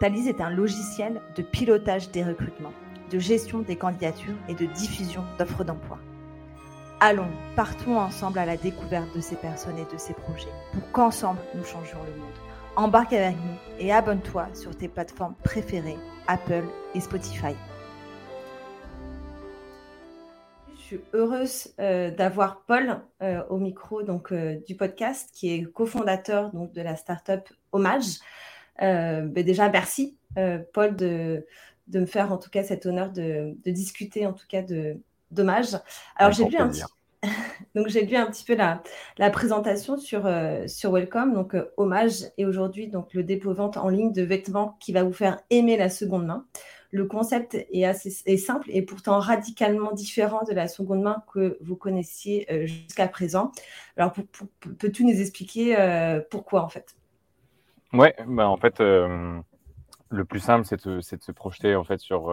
Thalys est un logiciel de pilotage des recrutements, de gestion des candidatures et de diffusion d'offres d'emploi. Allons, partons ensemble à la découverte de ces personnes et de ces projets pour qu'ensemble nous changions le monde. Embarque avec nous et abonne-toi sur tes plateformes préférées, Apple et Spotify. Je suis heureuse euh, d'avoir Paul euh, au micro donc, euh, du podcast, qui est cofondateur donc, de la startup Hommage. Ben déjà, merci Paul de, de, me faire en tout cas cet honneur de, de discuter en tout cas de d'Hommage. Alors j'ai lu un petit... donc j'ai lu un petit peu la, la présentation sur, sur Welcome, donc Hommage est aujourd'hui donc le dépôt vente en ligne de vêtements qui va vous faire aimer la seconde main le concept est assez simple et pourtant radicalement différent de la seconde main que vous connaissiez euh, jusqu'à présent. Alors, peux-tu nous expliquer euh, pourquoi en fait? Ouais, bah en fait, euh, le plus simple, c'est de, de, se projeter en fait sur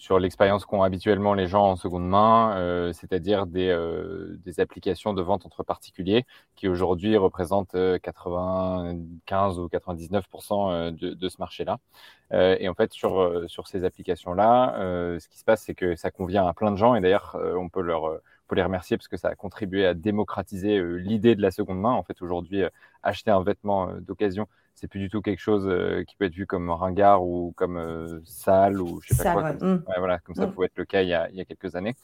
sur l'expérience qu'ont habituellement les gens en seconde main, euh, c'est-à-dire des, euh, des, applications de vente entre particuliers qui aujourd'hui représentent 95 euh, ou 99% de, de, ce marché-là. et en fait, sur, sur ces applications-là, ce qui se passe, c'est que ça convient à plein de gens et d'ailleurs, on peut leur peut les remercier parce que ça a contribué à démocratiser l'idée de la seconde main. En fait, aujourd'hui, acheter un vêtement d'occasion, c'est plus du tout quelque chose euh, qui peut être vu comme ringard ou comme euh, sale ou je sais pas quoi. Comme, mmh. voilà, comme ça mmh. pouvait être le cas il y a, il y a quelques années.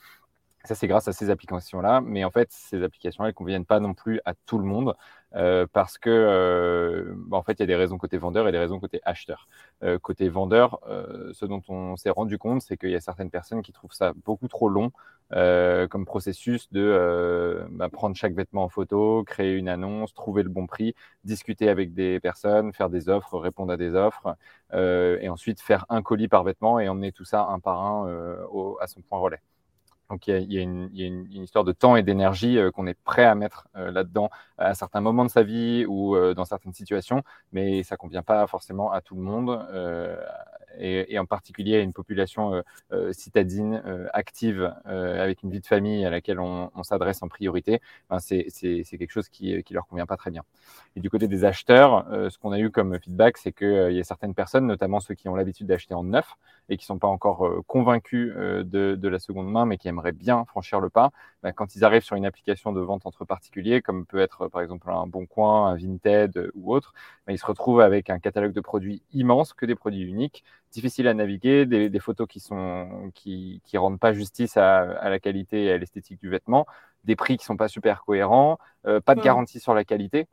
Ça, c'est grâce à ces applications-là. Mais en fait, ces applications-là, elles ne conviennent pas non plus à tout le monde euh, parce que, euh, bah, en fait, il y a des raisons côté vendeur et des raisons côté acheteur. Euh, côté vendeur, ce dont on s'est rendu compte, c'est qu'il y a certaines personnes qui trouvent ça beaucoup trop long euh, comme processus de bah, prendre chaque vêtement en photo, créer une annonce, trouver le bon prix, discuter avec des personnes, faire des offres, répondre à des offres, et ensuite faire un colis par vêtement et emmener tout ça un par un au, à son point relais. Donc il y a, une, histoire de temps et d'énergie euh, qu'on est prêt à mettre euh, là-dedans à certains moments de sa vie ou euh, dans certaines situations, mais ça convient pas forcément à tout le monde et, en particulier à une population euh, euh, citadine euh, active avec une vie de famille à laquelle on, s'adresse en priorité, ben c'est quelque chose qui ne leur convient pas très bien. Et du côté des acheteurs, ce qu'on a eu comme feedback, c'est qu'il y a certaines personnes, notamment ceux qui ont l'habitude d'acheter en neuf et qui sont pas encore convaincus de, de, la seconde main, mais qui aimeraient bien franchir le pas, ben quand ils arrivent sur une application de vente entre particuliers, comme peut être par exemple un Bon Coin, un Vinted ou autre, ben ils se retrouvent avec un catalogue de produits immense, que des produits uniques, difficile à naviguer, des, photos qui sont qui, qui rendent pas justice à, la qualité et à l'esthétique du vêtement, des prix qui sont pas super cohérents, euh, pas de garantie sur la qualité,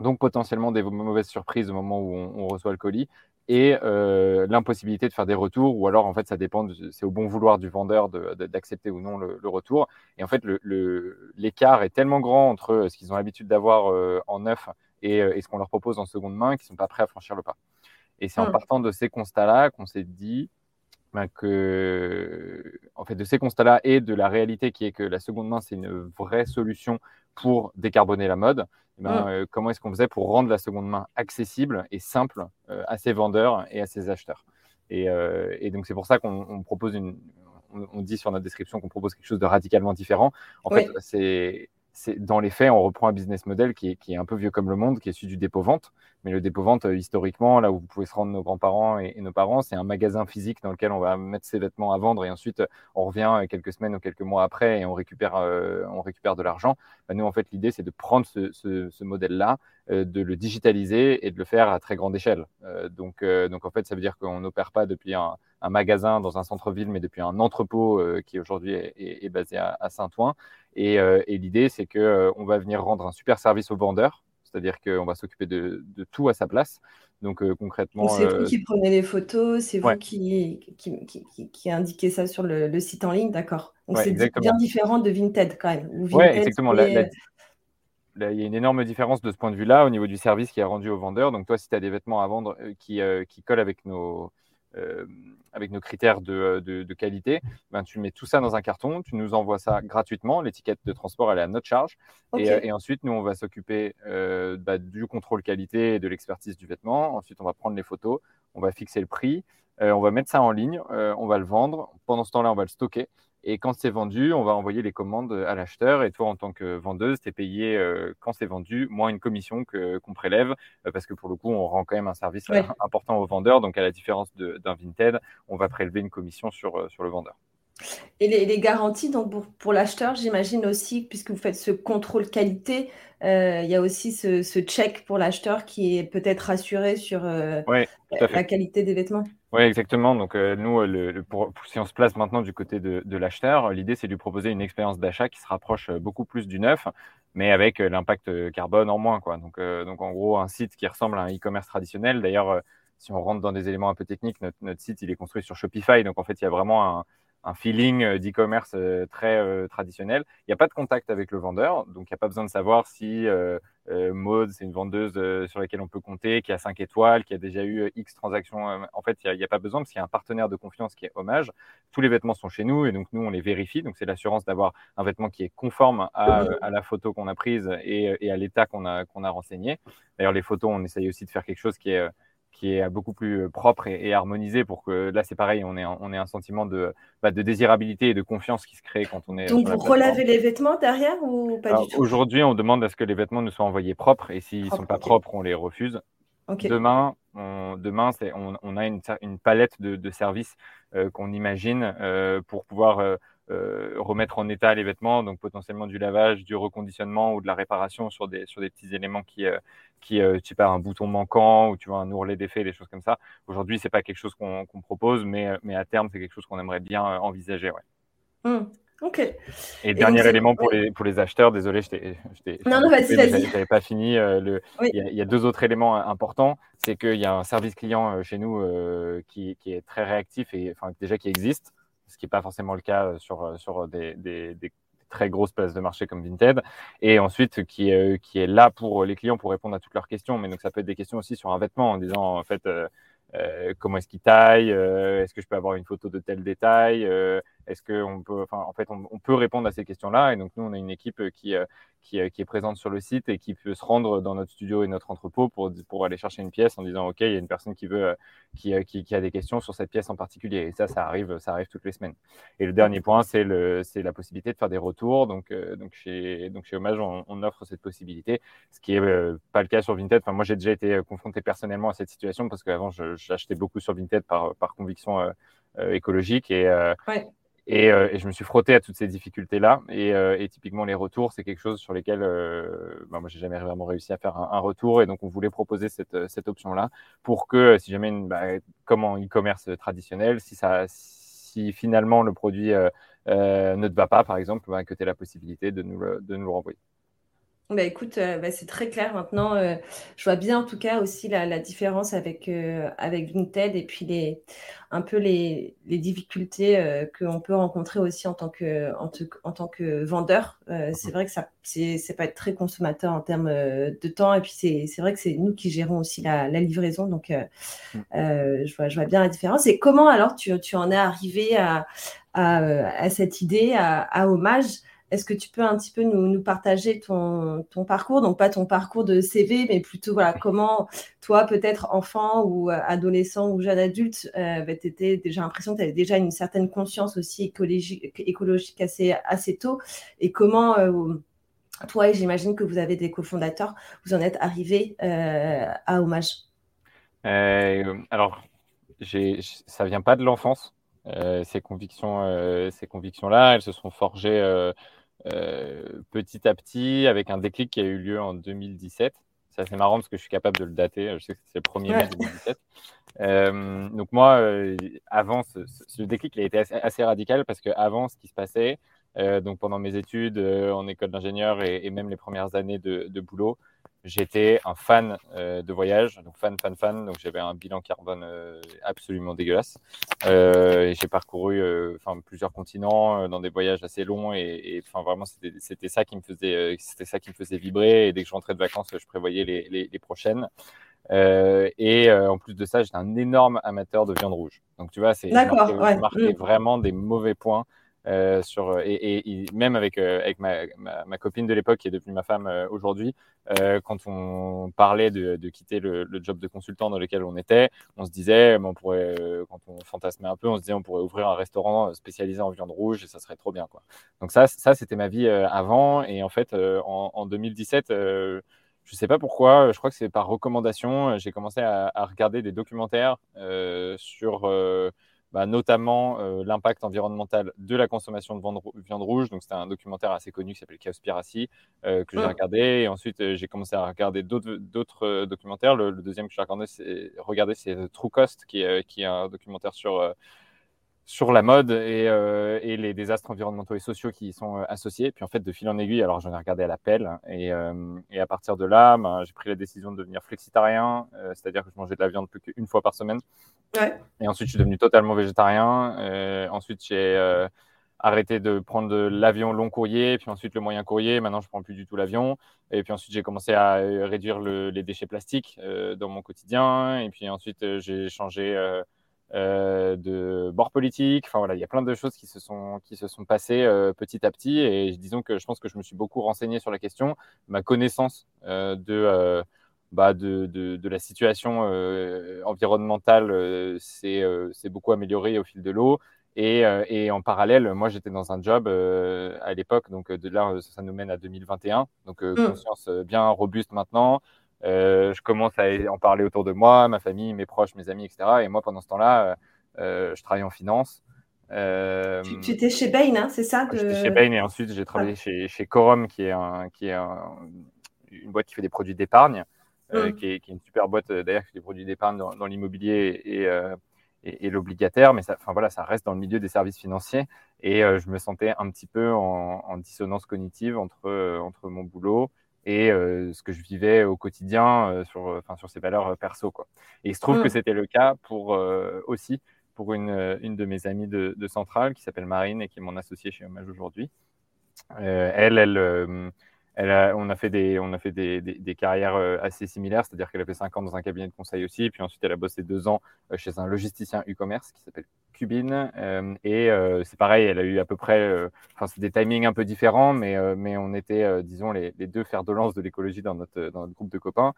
donc potentiellement des mauvaises surprises au moment où on, reçoit le colis et euh, l'impossibilité de faire des retours ou alors en fait ça dépend c'est au bon vouloir du vendeur d'accepter ou non le, retour et en fait l'écart est tellement grand entre ce qu'ils ont l'habitude d'avoir euh, en neuf et, et ce qu'on leur propose en seconde main qu'ils sont pas prêts à franchir le pas. Et c'est en mmh. partant de ces constats-là qu'on s'est dit ben, que, en fait, de ces constats-là et de la réalité qui est que la seconde main, c'est une vraie solution pour décarboner la mode, eh ben, mmh. euh, comment est-ce qu'on faisait pour rendre la seconde main accessible et simple euh, à ses vendeurs et à ses acheteurs? Et, euh, et donc, c'est pour ça qu'on propose une. On, dit sur notre description qu'on propose quelque chose de radicalement différent. En fait, c'est dans les faits, on reprend un business model qui est, un peu vieux comme le monde, qui est celui du dépôt-vente. Mais le dépôt-vente, euh, historiquement, là où vous pouvez se rendre nos grands-parents et, nos parents, c'est un magasin physique dans lequel on va mettre ses vêtements à vendre et ensuite on revient euh, quelques semaines ou quelques mois après et on récupère, euh, de l'argent. Bah, nous, en fait, l'idée, c'est de prendre ce, modèle-là, de le digitaliser et de le faire à très grande échelle. donc, en fait, ça veut dire qu'on n'opère pas depuis un, magasin dans un centre-ville, mais depuis un entrepôt qui aujourd'hui est, basé à Saint-Ouen. Et, et l'idée, c'est qu'on on va venir rendre un super service aux vendeurs c'est-à-dire qu'on va s'occuper de, tout à sa place. Donc euh, concrètement. C'est vous euh, qui prenez les photos, c'est vous qui, qui, qui, indiquez ça sur le, site en ligne, d'accord. Donc c'est bien différent de Vinted quand même. Oui, exactement. il y a une énorme différence de ce point de vue-là au niveau du service qui est rendu aux vendeurs. Donc toi, si tu as des vêtements à vendre euh, qui collent avec nos, avec nos critères de, de, qualité, ben, tu mets tout ça dans un carton, tu nous envoies ça gratuitement. L'étiquette de transport, elle est à notre charge. Et, et, ensuite, nous, on va s'occuper bah, du contrôle qualité et de l'expertise du vêtement. Ensuite, on va prendre les photos, on va fixer le prix, on va mettre ça en ligne, on va le vendre. Pendant ce temps-là, on va le stocker. Et quand c'est vendu, on va envoyer les commandes à l'acheteur. Et toi, en tant que vendeuse, tu es payé euh, quand c'est vendu, moins une commission qu'on prélève, euh, parce que pour le coup, on rend quand même un service important au vendeur. Donc, à la différence d'un Vinted, on va prélever une commission sur, euh, sur le vendeur. Et les, garanties, donc pour, l'acheteur, j'imagine aussi, puisque vous faites ce contrôle qualité, il y a aussi ce, check pour l'acheteur qui est peut-être rassuré sur la qualité des vêtements. Oui, exactement. Donc, euh, nous, le, pour, si on se place maintenant du côté de, de l'acheteur, l'idée, c'est de lui proposer une expérience d'achat qui se rapproche euh, beaucoup plus du neuf, mais avec euh, l'impact carbone en moins. Quoi. Donc, donc, en gros, un site qui ressemble à un e-commerce traditionnel. D'ailleurs, si on rentre dans des éléments un peu techniques, notre, notre, site, il est construit sur Shopify. Donc, en fait, il y a vraiment un, un feeling euh, d'e-commerce euh, très euh, traditionnel. Il n'y a pas de contact avec le vendeur, donc il n'y a pas besoin de savoir si Maude, c'est une vendeuse sur laquelle on peut compter, qui a 5 étoiles, qui a déjà eu X transactions. En fait, il n'y a, pas besoin parce qu'il y a un partenaire de confiance qui est Hommage. Tous les vêtements sont chez nous et donc nous, on les vérifie. Donc c'est l'assurance d'avoir un vêtement qui est conforme à, la photo qu'on a prise et, à l'état qu'on a, qu'on a renseigné. D'ailleurs, les photos, on essaye aussi de faire quelque chose qui est qui est beaucoup plus euh, propre et, harmonisé pour que là c'est pareil, on ait un, on est un sentiment de, bah, de désirabilité et de confiance qui se crée quand on est. Donc vous relavez les vêtements derrière ou pas du tout? Aujourd'hui, on demande à ce que les vêtements nous soient envoyés propres et s'ils ne sont pas propres, on les refuse. Demain, on, demain on, on, a une, une palette de, de services euh, qu'on imagine euh, pour pouvoir remettre en état les vêtements, donc potentiellement du lavage, du reconditionnement ou de la réparation sur des, sur des petits éléments qui, euh, qui euh, tu sais pas, un bouton manquant ou tu vois un ourlet défait, des choses comme ça. Aujourd'hui, c'est pas quelque chose qu'on propose, mais, mais à terme, c'est quelque chose qu'on aimerait bien envisager. Ouais. Mmh. Ok. Et, dernier élément pour, les, pour les acheteurs, désolé, je t'ai. Non, non, vas-y, vas-y. Je n'avais pas fini. le, il, y a, deux autres éléments importants. C'est qu'il y a un service client chez nous qui, qui, est très réactif et enfin, déjà qui existe ce qui n'est pas forcément le cas euh, sur, euh, sur des, très grosses places de marché comme Vinted, et ensuite qui est, euh, qui est là pour les clients pour répondre à toutes leurs questions. Mais donc ça peut être des questions aussi sur un vêtement en disant en fait comment est-ce qu'il taille, est-ce que je peux avoir une photo de tel détail, est-ce qu'on peut, en fait, on, peut répondre à ces questions-là. Et donc, nous, on a une équipe qui, euh, qui, euh, qui, est présente sur le site et qui peut se rendre dans notre studio et notre entrepôt pour, aller chercher une pièce en disant, OK, il y a une personne qui euh, a des questions sur cette pièce en particulier. Et ça, ça arrive, ça arrive toutes les semaines. Et le dernier point, c'est la possibilité de faire des retours. Donc, chez, donc Hommage, on, offre cette possibilité, ce qui est pas le cas sur Vinted. Enfin, moi, j'ai déjà été confronté personnellement à cette situation parce qu'avant, j'achetais beaucoup sur Vinted par, conviction écologique et, euh, et, je me suis frotté à toutes ces difficultés-là. Et, euh, typiquement, les retours, c'est quelque chose sur lesquels euh, bah, moi, j'ai jamais vraiment réussi à faire un, retour. Et donc, on voulait proposer cette, cette option-là pour que, si jamais, une, bah, comme en e-commerce traditionnel, si, ça, si finalement le produit ne te va pas, par exemple, bah, que tu aies la possibilité de nous de nous le renvoyer. Bah écoute, euh, bah, c'est très clair maintenant. Euh, je vois bien en tout cas aussi la, différence avec, euh, avec Vinted et puis les, un peu les, les difficultés qu'on peut rencontrer aussi en tant que, en, en tant que vendeur. c'est vrai que ça c'est, pas être très consommateur en termes de temps et puis c'est, c'est vrai que c'est nous qui gérons aussi la, la livraison. Donc mmh. je, vois, je vois bien la différence. Et comment alors tu, tu en es arrivé à, à, à cette idée, à, à Hommage? Est-ce que tu peux un petit peu nous, partager ton, parcours? Donc, pas ton parcours de CV, mais plutôt voilà, comment toi, peut-être enfant ou euh, adolescent ou jeune adulte, euh, bah, j'ai l'impression que tu avais déjà une certaine conscience aussi écologique, écologique assez, assez tôt. Et comment, euh, toi, et j'imagine que vous avez des cofondateurs, vous en êtes arrivé à Hommage Alors, ça vient pas de l'enfance. ces convictions, ces convictions-là, elles se sont forgées euh, petit à petit avec un déclic qui a eu lieu en 2017. C'est assez marrant parce que je suis capable de le dater. Je sais que c'est le 1er mai 2017. Euh, donc moi, euh, avant, ce, déclic il a été assez, radical parce que avant, ce qui se passait, donc pendant mes études en école d'ingénieur et, même les premières années de, de boulot, j'étais un fan euh, de voyage, donc fan, fan, fan. Donc j'avais un bilan carbone euh, absolument dégueulasse. Euh, j'ai parcouru enfin plusieurs continents dans des voyages assez longs et enfin vraiment c'était ça qui me faisait c'était ça qui me faisait vibrer. Et dès que je rentrais de vacances, je prévoyais les, les, les prochaines. et en plus de ça, j'étais un énorme amateur de viande rouge. Donc tu vois, c'est marqué, mm. vraiment des mauvais points euh, sur, et, et, même avec, euh, avec ma, ma, copine de l'époque qui est devenue ma femme euh, aujourd'hui, quand on parlait de, de quitter le, le, job de consultant dans lequel on était, on se disait, on pourrait, quand on fantasmait un peu, on se disait on pourrait ouvrir un restaurant spécialisé en viande rouge et ça serait trop bien. Quoi. Donc ça, ça c'était ma vie avant. Et en fait, en, en, 2017, je ne sais pas pourquoi, je crois que c'est par recommandation, j'ai commencé à, regarder des documentaires sur bah, notamment euh, l'impact environnemental de la consommation de viande rouge. Donc, c'était un documentaire assez connu qui s'appelle Cowspiracy euh, que j'ai regardé. Et ensuite, euh, j'ai commencé à regarder d'autres documentaires. Le, deuxième que j'ai regardé, c'est True Cost, qui est un documentaire sur sur la mode et, euh, et, les désastres environnementaux et sociaux qui y sont euh, associés. Puis en fait, de fil en aiguille, alors j'en ai regardé à l'appel et, euh, et, à partir de là, ben, j'ai pris la décision de devenir flexitarien, c'est-à-dire que je mangeais de la viande plus qu'une fois par semaine. Ouais. Et ensuite, je suis devenu totalement végétarien. ensuite, j'ai arrêté de prendre l'avion long courrier, puis ensuite le moyen courrier. Maintenant, je prends plus du tout l'avion. Et puis ensuite, j'ai commencé à réduire le, les déchets plastiques dans mon quotidien. Et puis ensuite, j'ai changé euh, de bord politique. Enfin voilà, il y a plein de choses qui se sont, qui se sont passées euh, petit à petit. Et disons que je pense que je me suis beaucoup renseigné sur la question. Ma connaissance euh, de, bah, de, de, de, la situation environnementale s'est beaucoup améliorée au fil de l'eau. Et, et, en parallèle, moi, j'étais dans un job à l'époque, donc de là, ça nous mène à 2021. Donc, mmh. conscience bien robuste maintenant. Euh, je commence à en parler autour de moi, ma famille, mes proches, mes amis, etc. Et moi, pendant ce temps-là, euh, euh, je travaille en finance. tu, étais chez Bain, hein, c'est ça J'étais chez Bain et ensuite j'ai travaillé chez, chez Corum, qui est, un, qui est une boîte qui fait des produits d'épargne, mm. qui, est, qui, est, une super boîte d'ailleurs qui fait des produits d'épargne dans, l'immobilier et, et, et l'obligataire, mais ça, voilà, ça reste dans le milieu des services financiers. Et je me sentais un petit peu en, en dissonance cognitive entre, entre mon boulot et euh, ce que je vivais au quotidien euh, sur, enfin, sur ces valeurs euh, perso. Quoi. Et il se trouve que mmh. c'était le cas pour, aussi pour une, une de mes amies de, de Centrale qui s'appelle Marine et qui est mon associée chez Hommage aujourd'hui. elle, elle, on a fait des, on a fait des, des, carrières assez similaires, c'est-à-dire qu'elle a fait 5 ans dans un cabinet de conseil aussi, puis ensuite elle a bossé 2 ans chez un logisticien e-commerce qui s'appelle Cubine. Euh, et euh, c'est pareil, elle a eu à peu près, euh, enfin, c'est des timings un peu différents, mais, mais on était, disons, les, deux fers de lance de l'écologie dans notre, dans notre groupe de copains.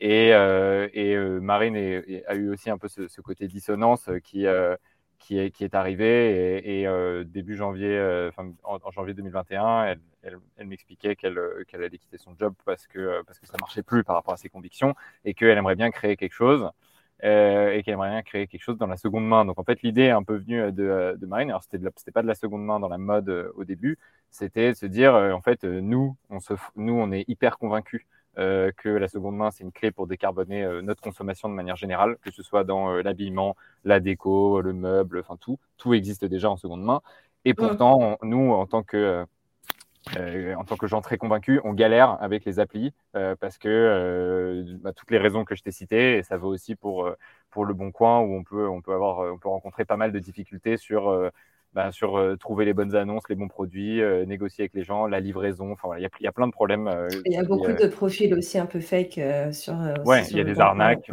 Et, et Marine a eu aussi un peu ce, côté dissonance qui, qui, est, qui est arrivé. Et, et début janvier, enfin, en, janvier 2021, elle, m'expliquait qu'elle qu'elle allait quitter son job parce que, parce que ça marchait plus par rapport à ses convictions et qu'elle aimerait bien créer quelque chose. Euh, et qu'elle aimerait bien créer quelque chose dans la seconde main. Donc en fait, l'idée est un peu venue euh, de, euh, de Marine. Alors c'était, c'était pas de la seconde main dans la mode au début, c'était de se dire en fait nous, on se, nous on est hyper convaincus que la seconde main c'est une clé pour décarboner notre consommation de manière générale, que ce soit dans l'habillement, la déco, le meuble, enfin tout, tout existe déjà en seconde main. Et pourtant, nous en tant que euh, en tant que gens très convaincus, on galère avec les applis euh, parce que euh, bah, toutes les raisons que je t'ai citées, et ça vaut aussi pour pour le Bon Coin où on peut on peut avoir on peut rencontrer pas mal de difficultés sur bah, sur trouver les bonnes annonces, les bons produits, négocier avec les gens, la livraison. Enfin, il y, y, a plein de problèmes. il y a beaucoup de profils aussi un peu fake sur. ouais, il y a des arnaques.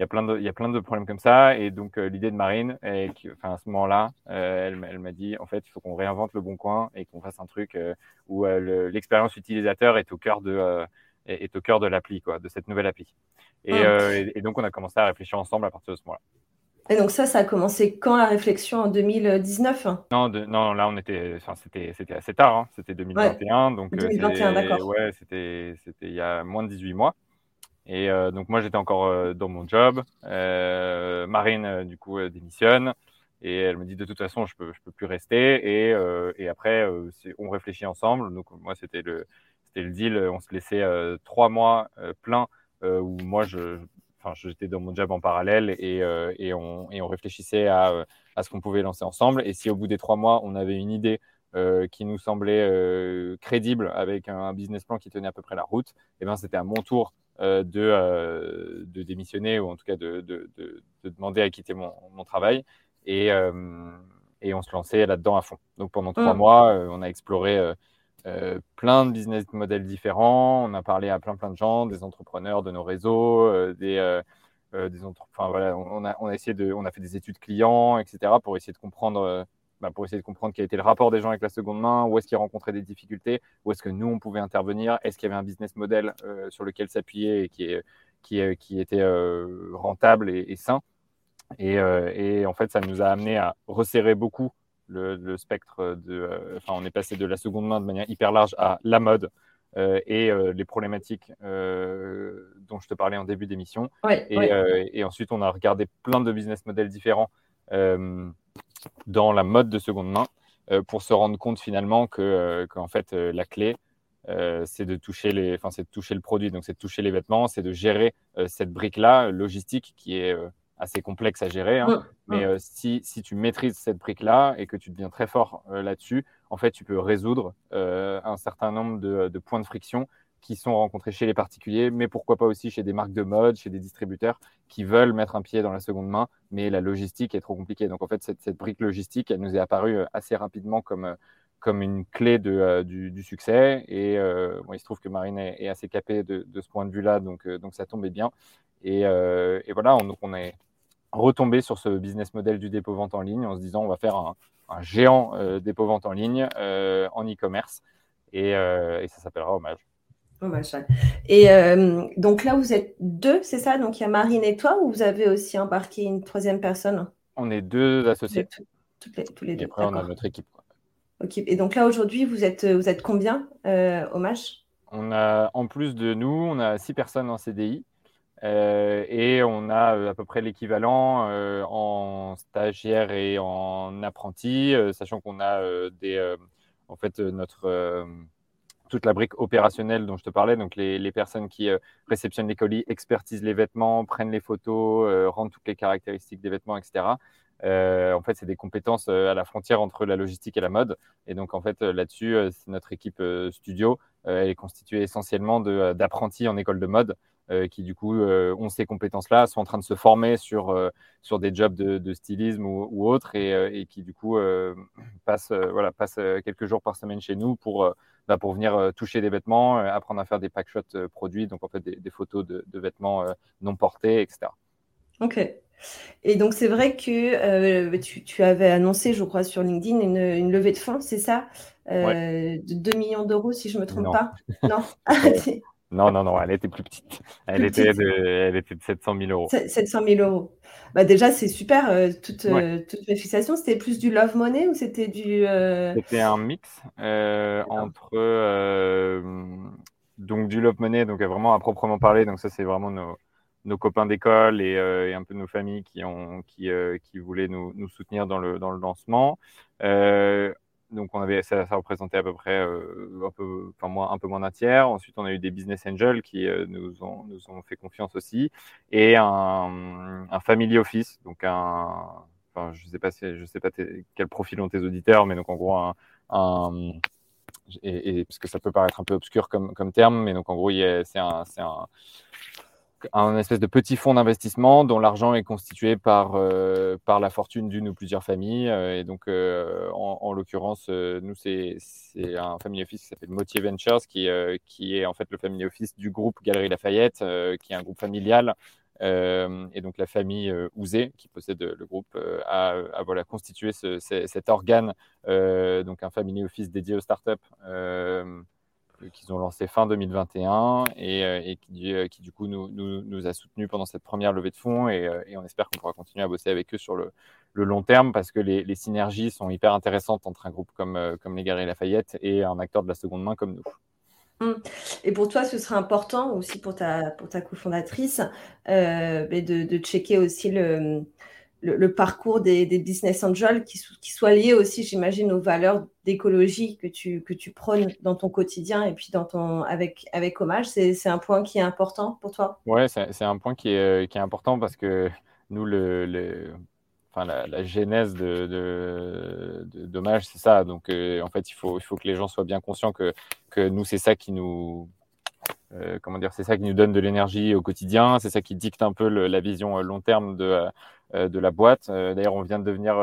il y a plein de, il y a plein de problèmes comme ça. Et donc, euh, l'idée de Marine, est enfin, à ce moment-là, euh, elle, elle m'a dit, en fait, il faut qu'on réinvente le bon coin et qu'on fasse un truc euh, où l'expérience utilisateur est au cœur de, est, au cœur de l'appli, quoi, de cette nouvelle appli. Et, ah. et, donc, on a commencé à réfléchir ensemble à partir de ce moment-là. Et donc ça, ça a commencé quand la réflexion? En 2019 non, non, là on était, enfin c'était, c'était assez tard, hein. c'était 2021, donc 2021, d'accord. Ouais, c'était, c'était il y a moins de 18 mois. Et euh, donc moi j'étais encore euh, dans mon job. Euh, Marine du coup démissionne et elle me dit de toute façon je peux je peux plus rester et, et après on réfléchit ensemble. Donc moi c'était le c'était le deal. On se laissait trois mois pleins où moi je enfin j'étais dans mon job en parallèle et, et on et on réfléchissait à à ce qu'on pouvait lancer ensemble. Et si au bout des trois mois on avait une idée euh, qui nous semblait euh, crédible avec un business plan qui tenait à peu près la route, et eh ben c'était à mon tour euh, de, de, démissionner ou en tout cas de, de, de demander à quitter mon, mon travail. Et, et, on se lançait là-dedans à fond. Donc pendant trois mmh. mois, on a exploré plein de business models différents. On a parlé à plein plein de gens, des entrepreneurs de nos réseaux, des, des enfin voilà, on a, on a essayé de, on a fait des études clients, etc. pour essayer de comprendre bah, pour essayer de comprendre quel était le rapport des gens avec la seconde main, où est-ce qu'ils rencontraient des difficultés, où est-ce que nous, on pouvait intervenir, est-ce qu'il y avait un business model euh, sur lequel s'appuyer et qui, qui, qui était euh, rentable et, sain. Et, euh, et, en fait, ça nous a amené à resserrer beaucoup le, spectre de. Enfin, on est passé de la seconde main de manière hyper large à la mode. et les problématiques dont je te parlais en début d'émission. et, et, ensuite, on a regardé plein de business models différents dans la mode de seconde main euh, pour se rendre compte finalement que euh, qu'en fait euh, la clé c'est de toucher les, enfin c'est de toucher le produit, donc c'est de toucher les vêtements, c'est de gérer cette brique là logistique qui est assez complexe à gérer. Hein. Mais mmh. si, si, tu maîtrises cette brique-là et que tu deviens très fort là-dessus, en fait, tu peux résoudre un certain nombre de, de, points de friction qui sont rencontrés chez les particuliers, mais pourquoi pas aussi chez des marques de mode, chez des distributeurs qui veulent mettre un pied dans la seconde main, mais la logistique est trop compliquée. Donc en fait, cette, brique logistique, elle nous est apparue euh, assez rapidement comme, euh, comme une clé de, euh, du, succès. Et bon, il se trouve que Marine est, assez capée de, ce point de vue-là, donc, donc ça tombait bien. Et, et voilà, on, donc on est retombé sur ce business model du dépôt-vente en ligne en se disant on va faire un, géant dépôt-vente en ligne en e-commerce. Et, et ça s'appellera Hommage. Et euh, donc là, vous êtes deux, c'est ça? Donc il y a Marine et toi, ou vous avez aussi embarqué une troisième personne? On est deux associés. les, tous les deux. Et après, on a notre équipe. Ok. Et donc là, aujourd'hui, vous êtes, vous êtes combien euh, au On a, en plus de nous, on a six personnes en CDI. Euh, et on a à peu près l'équivalent en stagiaire et en apprenti, sachant qu'on a des, en fait, notre toute la brique opérationnelle dont je te parlais, donc les, personnes qui euh, réceptionnent les colis, expertisent les vêtements, prennent les photos, euh, rendent toutes les caractéristiques des vêtements, etc. Euh, en fait, c'est des compétences à la frontière entre la logistique et la mode. Et donc, en fait, là-dessus, notre équipe studio. est constituée essentiellement d'apprentis en école de mode qui, du coup, ont ces compétences-là, sont en train de se former sur, sur des jobs de, stylisme ou, ou autres et, qui, du coup, passent, voilà, passent quelques jours par semaine chez nous pour bah, pour venir euh, toucher des vêtements, euh, apprendre à faire des packshots euh, produits, donc en fait des, photos de, vêtements non portés, etc. Ok. Et donc c'est vrai que tu, avais annoncé, je crois, sur LinkedIn une, levée de fonds, c'est ça? De 2 millions d'euros, si je ne me trompe pas? Non Non, non, non, elle était plus petite. Elle, était, De, elle était de 700 000 euros. 700 000 euros. Bah déjà, c'est super. Euh, toute, euh, toute mes fixations, c'était plus du love money ou c'était du. Euh, c'était un mix entre donc du love money, donc vraiment à proprement parler. Donc ça, c'est vraiment nos, nos copains d'école et, et, un peu nos familles qui, ont, qui, qui voulaient nous, nous, soutenir dans le, dans le lancement donc on avait, ça, représentait à peu près euh, un, peu, enfin, moins, un peu moins d'un tiers. Ensuite, on a eu des business angels qui euh, nous, ont, nous ont fait confiance aussi, et un, family office, donc un, enfin, je sais pas je sais pas quel profil ont tes auditeurs, mais donc en gros un et, parce que ça peut paraître un peu obscur comme, comme terme, mais donc en gros c'est un, un espèce de petit fonds d'investissement dont l'argent est constitué par, euh, par la fortune d'une ou plusieurs familles. Euh, et donc, euh, en, l'occurrence, nous, c'est un family office qui s'appelle Motier Ventures, qui, qui est en fait le family office du groupe Galerie Lafayette, qui est un groupe familial. et donc, la famille Ouzé, qui possède le groupe, a, voilà, constitué cet organe, donc un family office dédié aux startups qu'ils ont lancé fin 2021 et, euh, euh, qui, du coup nous, a soutenus pendant cette première levée de fonds et, euh, on espère qu'on pourra continuer à bosser avec eux sur le, long terme parce que les, synergies sont hyper intéressantes entre un groupe comme, comme les Galeries Lafayette et un acteur de la seconde main comme nous. Hum. Et pour toi, ce sera important aussi pour ta, pour ta cofondatrice euh, de, checker aussi le, le, parcours des, business angels qui, qui soient liés aussi, j'imagine, aux valeurs d'écologie que tu, que tu prônes dans ton quotidien et puis dans ton, avec, avec Hommage. C'est un point qui est important pour toi? Oui, c'est un point qui est, qui est important parce que nous, le, enfin, la, genèse de, de, c'est ça. Donc, euh, en fait, il faut, il faut que les gens soient bien conscients que, que nous, c'est ça qui nous comment dire, c'est ça qui nous donne de l'énergie au quotidien, c'est ça qui dicte un peu la vision long terme de, de la boîte. D'ailleurs, on vient de devenir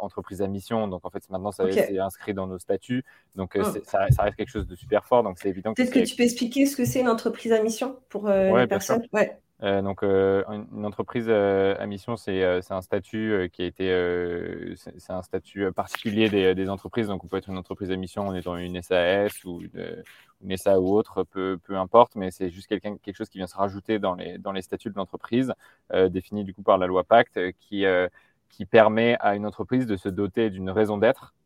entreprise à mission, donc en fait maintenant ça c'est inscrit dans nos statuts, donc mmh. ça, ça, reste quelque chose de super fort, donc c'est évident. Peut-être que, tu peux expliquer ce que c'est une entreprise à mission pour les personnes. Ouais. Euh, donc, euh, une entreprise euh, à mission, c'est un statut qui a été, c'est un statut particulier des, des, entreprises. Donc, on peut être une entreprise à mission en étant une SAS ou une, SA ou autre, peu, peu importe, mais c'est juste quelqu'un, quelque chose qui vient se rajouter dans les, dans les statuts de l'entreprise, défini du coup par la loi Pacte, qui, qui permet à une entreprise de se doter d'une raison d'être euh,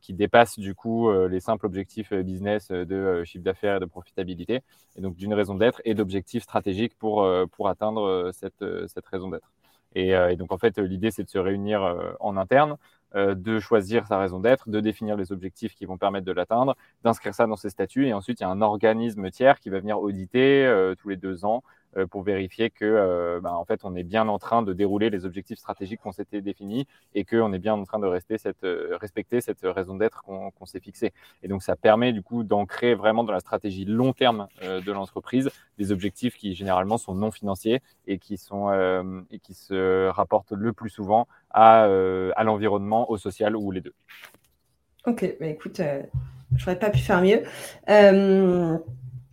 qui dépasse du coup euh, les simples objectifs euh, business de chiffre d'affaires et de profitabilité, et donc d'une raison d'être et d'objectifs stratégiques pour, pour atteindre cette, cette raison d'être. Et, donc en fait, l'idée, c'est de se réunir en interne, de choisir sa raison d'être, de définir les objectifs qui vont permettre de l'atteindre, d'inscrire ça dans ses statuts, et ensuite il y a un organisme tiers qui va venir auditer tous les deux ans euh, pour vérifier que euh, ben, en fait on est bien en train de dérouler les objectifs stratégiques qu'on s'était définis et qu'on est bien en train de euh, respecter cette raison d'être qu'on s'est fixée. Et donc ça permet du coup d'ancrer vraiment dans la stratégie long terme de l'entreprise des objectifs qui généralement sont non financiers et qui sont et qui se rapportent le plus souvent à, l'environnement, au social ou les deux. Ok, bah écoute, je n'aurais pas pu faire mieux.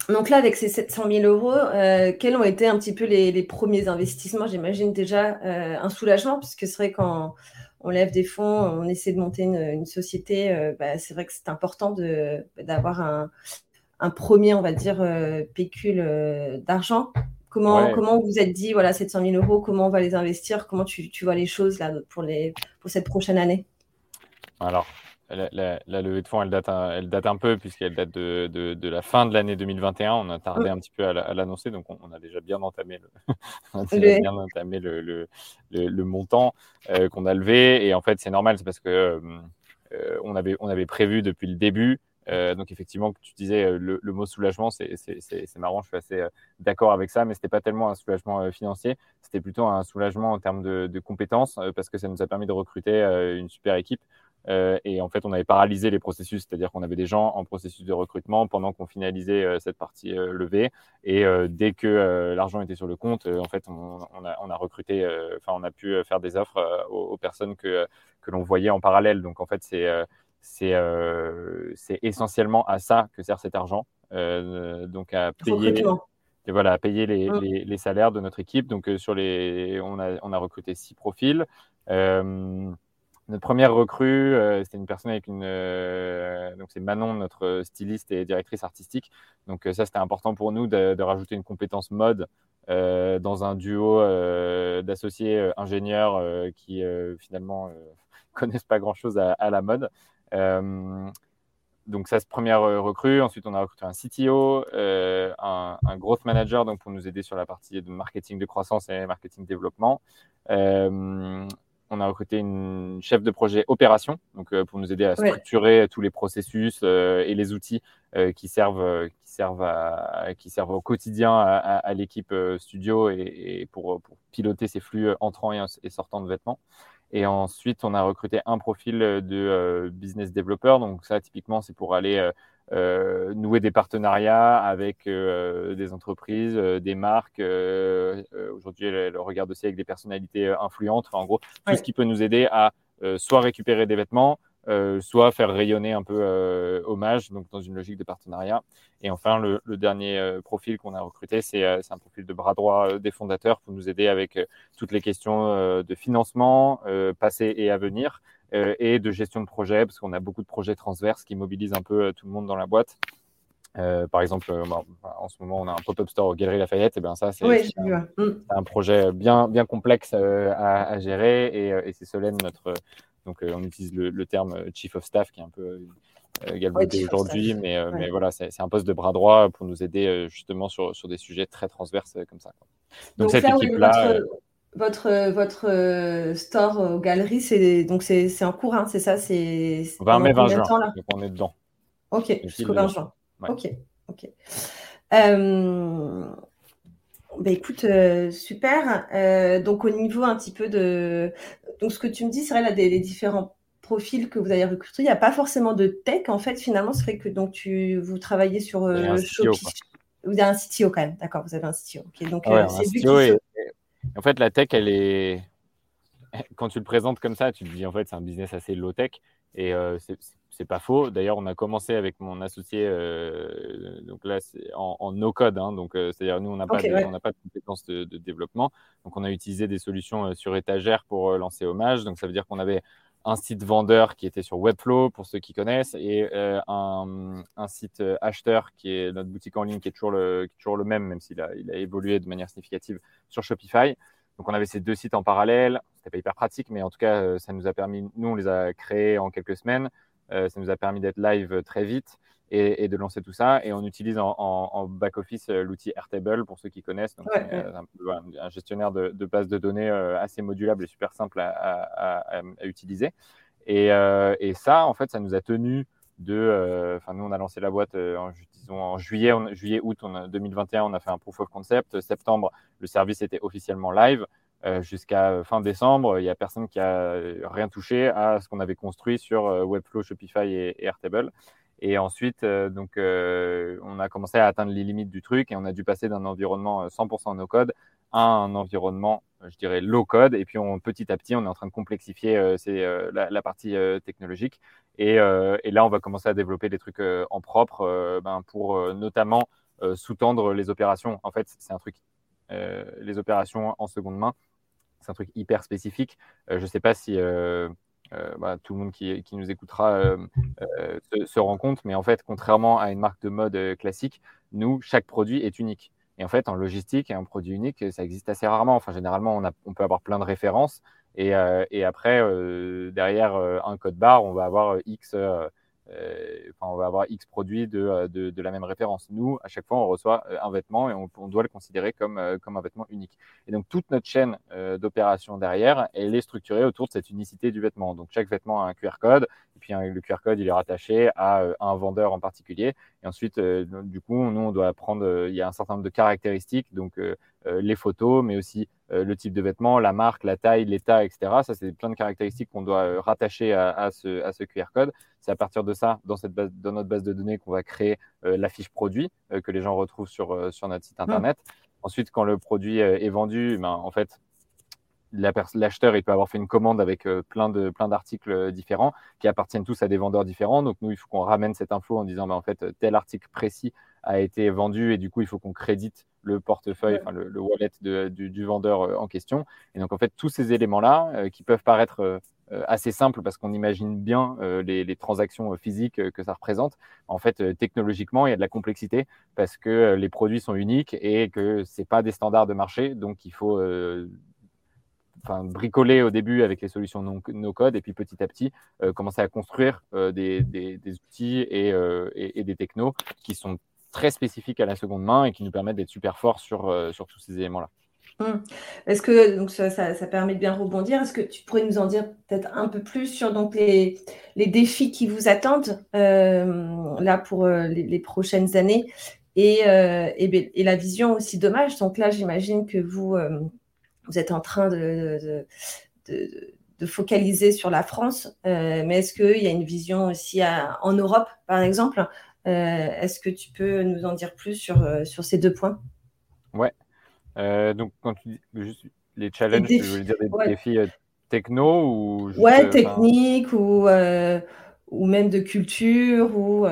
Donc là, avec ces 700 000 euros, euh, quels ont été un petit peu les, premiers investissements? J'imagine déjà euh, un soulagement, puisque c'est vrai quand on lève des fonds, on essaie de monter une, société, euh, bah, c'est vrai que c'est important d'avoir un, premier, on va dire, pécule d'argent. Comment, comment vous êtes dit, voilà, 700 000 euros, comment on va les investir? Comment tu, tu vois les choses là, pour, les, pour cette prochaine année? Alors, la, levée de fonds, elle date un, elle date un peu puisqu'elle date de, de, la fin de l'année 2021. On a tardé un petit peu à l'annoncer, donc on, a déjà bien entamé le, bien entamé le, le, montant euh, qu'on a levé. Et en fait, c'est normal, c'est parce que euh, on, avait, on avait prévu depuis le début. Euh, donc effectivement, tu disais le, mot soulagement, c'est marrant, je suis assez d'accord avec ça, mais c'était pas tellement un soulagement financier, c'était plutôt un soulagement en termes de, de compétences parce que ça nous a permis de recruter une super équipe. Euh, et en fait, on avait paralysé les processus, c'est-à-dire qu'on avait des gens en processus de recrutement pendant qu'on finalisait euh, cette partie euh, levée. Et dès que l'argent était sur le compte, en fait, on, a, recruté, enfin, on a pu faire des offres aux, personnes que, que l'on voyait en parallèle. Donc, en fait, c'est essentiellement à ça que sert cet argent. donc, à payer. Les, et voilà, à payer les, mmh. les, les, salaires de notre équipe. Donc, sur les, on a, on a recruté six profils. Notre première recrue, euh, c'était une personne avec une. Euh, donc, c'est Manon, notre styliste et directrice artistique. Donc, euh, ça, c'était important pour nous de, rajouter une compétence mode dans un duo d'associés ingénieurs qui, finalement, connaissent pas grand-chose à, la mode. donc, ça, c'est première recrue. Ensuite, on a recruté un CTO, un, un, growth manager donc pour nous aider sur la partie de marketing de croissance et marketing développement on a recruté une chef de projet opération, donc euh, pour nous aider à structurer tous les processus euh, et les outils euh, qui servent qui servent à, qui servent au quotidien à, l'équipe studio et, pour, piloter ces flux entrants et, sortants de vêtements. Et ensuite, on a recruté un profil de business developer. Donc ça, typiquement, c'est pour aller euh, nouer des partenariats avec euh, des entreprises, euh, des marques. Aujourd'hui, elle, regarde aussi avec des personnalités influentes. en gros, tout ce qui peut nous aider à soit récupérer des vêtements, soit faire rayonner un peu hommage, donc dans une logique de partenariat. Et enfin, le, dernier profil qu'on a recruté, c'est un profil de bras droit des fondateurs pour nous aider avec toutes les questions de financement passé et à venir, euh, et de gestion de projet, parce qu'on a beaucoup de projets transverses qui mobilisent un peu euh, tout le monde dans la boîte. Euh, par exemple, bah, en ce moment, on a un pop-up store au Galerie Lafayette. Et bien ça, c'est mm. un, projet bien, bien complexe à, gérer. Et, c'est Solène, notre. Donc, on utilise le, terme Chief of Staff, qui est un peu galvaudé aujourd'hui. Mais, mais voilà, c'est un poste de bras droit pour nous aider justement sur, sur des sujets très transverses comme ça. Donc, cette équipe-là votre, votre euh, store aux galeries, c'est donc c'est en cours, hein, c'est ça C'est 20 mai, 20 juin. donc on est dedans. Ok, jusqu'au 20 juin. Ok, ok. Euh, bah, écoute, euh, super. donc au niveau un petit peu de, donc ce que tu me dis, c'est vrai là des les différents profils que vous avez recrutés, il n'y a pas forcément de tech en fait. Finalement, c'est vrai que donc tu vous travaillez sur Shopify. Vous avez un CTO quand même, d'accord, vous avez un CTO. donc, c'est en fait, la tech, elle est. Quand tu le présentes comme ça, tu te dis en fait, c'est un business assez low-tech. Et euh, c'est pas faux. D'ailleurs, on a commencé avec mon associé, euh, donc là, en, en no-code. Hein, donc, euh, c'est-à-dire, nous, on n'a pas, de, pas de compétences de, de, développement. Donc, on a utilisé des solutions euh, sur étagère pour lancer Hommage. Donc, ça veut dire qu'on avait un site vendeur qui était sur Webflow, pour ceux qui connaissent, et un, un, site acheteur qui est notre boutique en ligne, qui est toujours le, qui même, même s'il a, il a évolué de manière significative sur Shopify. Donc, on avait ces deux sites en parallèle. C'était pas hyper pratique, mais en tout cas, euh, ça nous a permis, nous, on les a créés en quelques semaines. Euh, ça nous a permis d'être live très vite et, de lancer tout ça. Et on utilise en, back-office euh, l'outil Airtable pour ceux qui connaissent. Donc, un, gestionnaire de, de bases de données assez modulable et super simple à, utiliser. Et, et, ça, en fait, ça nous a tenu de. Enfin, nous, on a lancé la boîte en, en juillet, juillet août 2021, on a fait un proof of concept. Septembre, le service était officiellement live. Euh, jusqu'à fin décembre, il n'y a personne qui a rien touché à ce qu'on avait construit sur euh, Webflow, Shopify et, Airtable. Et ensuite, euh, donc, on a commencé à atteindre les limites du truc et on a dû passer d'un environnement 100% no code à un environnement, je dirais, low code. Et puis, petit à petit, on est en train de complexifier la, partie technologique. Et, là, on va commencer à développer des trucs en propre ben, pour notamment sous-tendre les opérations. En fait, c'est un truc, les opérations en seconde main c'est un truc hyper spécifique. Euh, je ne sais pas si euh, euh, bah, tout le monde qui, nous écoutera se, rend compte, mais en fait, contrairement à une marque de mode classique, nous, chaque produit est unique. Et en fait, en logistique, un produit unique, ça existe assez rarement. Enfin, généralement, on, peut avoir plein de références. Et après, derrière un code barre, on va avoir X euh, on va avoir X produits euh, de, de, la même référence. Nous, à chaque fois, on reçoit euh, un vêtement et on, doit le considérer comme, comme un vêtement unique. Et donc, toute notre chaîne d'opération derrière, elle est structurée autour de cette unicité du vêtement. Donc, chaque vêtement a un QR code, et puis le QR code, il est rattaché à un vendeur en particulier. Et ensuite, du coup, nous, on doit prendre, il y a un certain nombre de caractéristiques, donc les photos, mais aussi le type de vêtement, la marque, la taille, l'état, etc. Ça, c'est plein de caractéristiques qu'on doit rattacher à, à, ce, à, ce, QR code. C'est à partir de ça, dans, cette base, dans notre base de données, qu'on va créer euh, la fiche produit euh, que les gens retrouvent sur, euh, sur notre site internet. Ensuite, quand le produit est vendu, ben, en fait, l'acheteur il peut avoir fait une commande avec plein de plein d'articles différents qui appartiennent tous à des vendeurs différents. Donc nous, il faut qu'on ramène cette info en disant ben, en fait tel article précis a été vendu et du coup il faut qu'on crédite le portefeuille, enfin le, wallet du, vendeur en question. Et donc en fait tous ces éléments là qui peuvent paraître euh, assez simple parce qu'on imagine bien euh, les, transactions euh, physiques que ça représente. En fait, technologiquement, il y a de la complexité parce que les produits sont uniques et que ce pas des standards de marché. Donc, il faut enfin, bricoler au début avec les solutions no-code et puis petit à petit commencer à construire des, outils et, et, des technos qui sont très spécifiques à la seconde main et qui nous permettent d'être super forts sur, sur tous ces éléments-là. Hum. Est-ce que donc ça, permet de bien rebondir Est-ce que tu pourrais nous en dire peut-être un peu plus sur donc les, défis qui vous attendent euh, là pour euh, les, prochaines années et, euh, ben, et, la vision aussi dommage? Donc là, j'imagine que vous, vous êtes en train de, de, focaliser sur la France, mais est-ce qu'il y a une vision aussi en Europe, par exemple? Est-ce que tu peux nous en dire plus sur, sur ces deux points? Ouais. Euh, donc, quand tu dis juste les challenges, tu veux dire des défis euh, techno ou Ouais, euh, technique ou, ou même de culture ou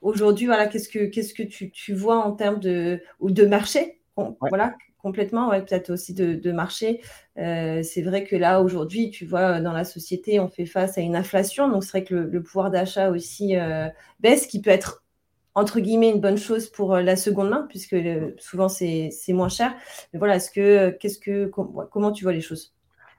aujourd'hui, voilà, qu'est-ce que, qu'est-ce que tu, tu, vois en termes de, ou de marché Voilà, complètement, ouais, peut-être aussi de, marché. c'est vrai que là, aujourd'hui, tu vois, dans la société, on fait face à une inflation, donc c'est vrai que le, pouvoir d'achat aussi baisse, qui peut être entre guillemets une bonne chose pour euh, la seconde main puisque euh, souvent c'est moins cher. Mais voilà, est-ce que euh, qu'est-ce que comment tu vois les choses?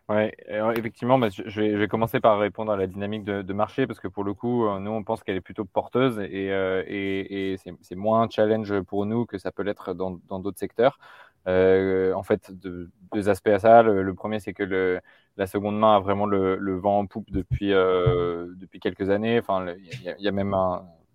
Oui, effectivement, bah, je, vais, commencer par répondre à la dynamique de, marché parce que pour le coup, nous on pense qu'elle est plutôt porteuse et, c'est moins challenge pour nous que ça peut l'être dans d'autres secteurs. En fait, deux aspects à ça. Le, premier, c'est que la seconde main a vraiment le, vent en poupe depuis, depuis quelques années. Enfin, il y, a même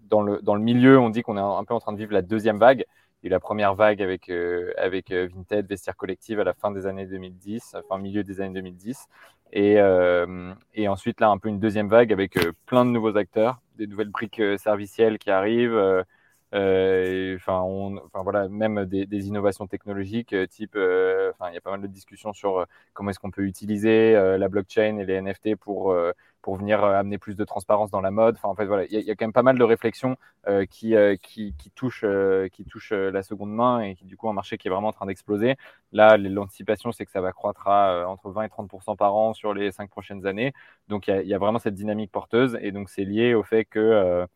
dans le, dans le milieu, on dit qu'on est un peu en train de vivre la deuxième vague. Et la première vague avec, euh, avec euh, Vinted, Vestiaire Collective à la fin des années 2010, enfin milieu des années 2010. Et, euh, et ensuite, là, un peu une deuxième vague avec plein de nouveaux acteurs, des nouvelles briques servicielles qui arrivent, enfin, enfin voilà, même des, des innovations technologiques, type, enfin, il y a pas mal de discussions sur comment est-ce qu'on peut utiliser la blockchain et les NFT pour pour venir euh, amener plus de transparence dans la mode. Enfin, en fait, voilà, il y, a quand même pas mal de réflexions euh, qui, euh, qui, qui, touchent, qui touchent la seconde main et qui, du coup, un marché qui est vraiment en train d'exploser. Là, l'anticipation, c'est que ça va croître à entre 20 et 30% par an sur les cinq prochaines années. Donc, il y, a vraiment cette dynamique porteuse et donc, c'est lié au fait que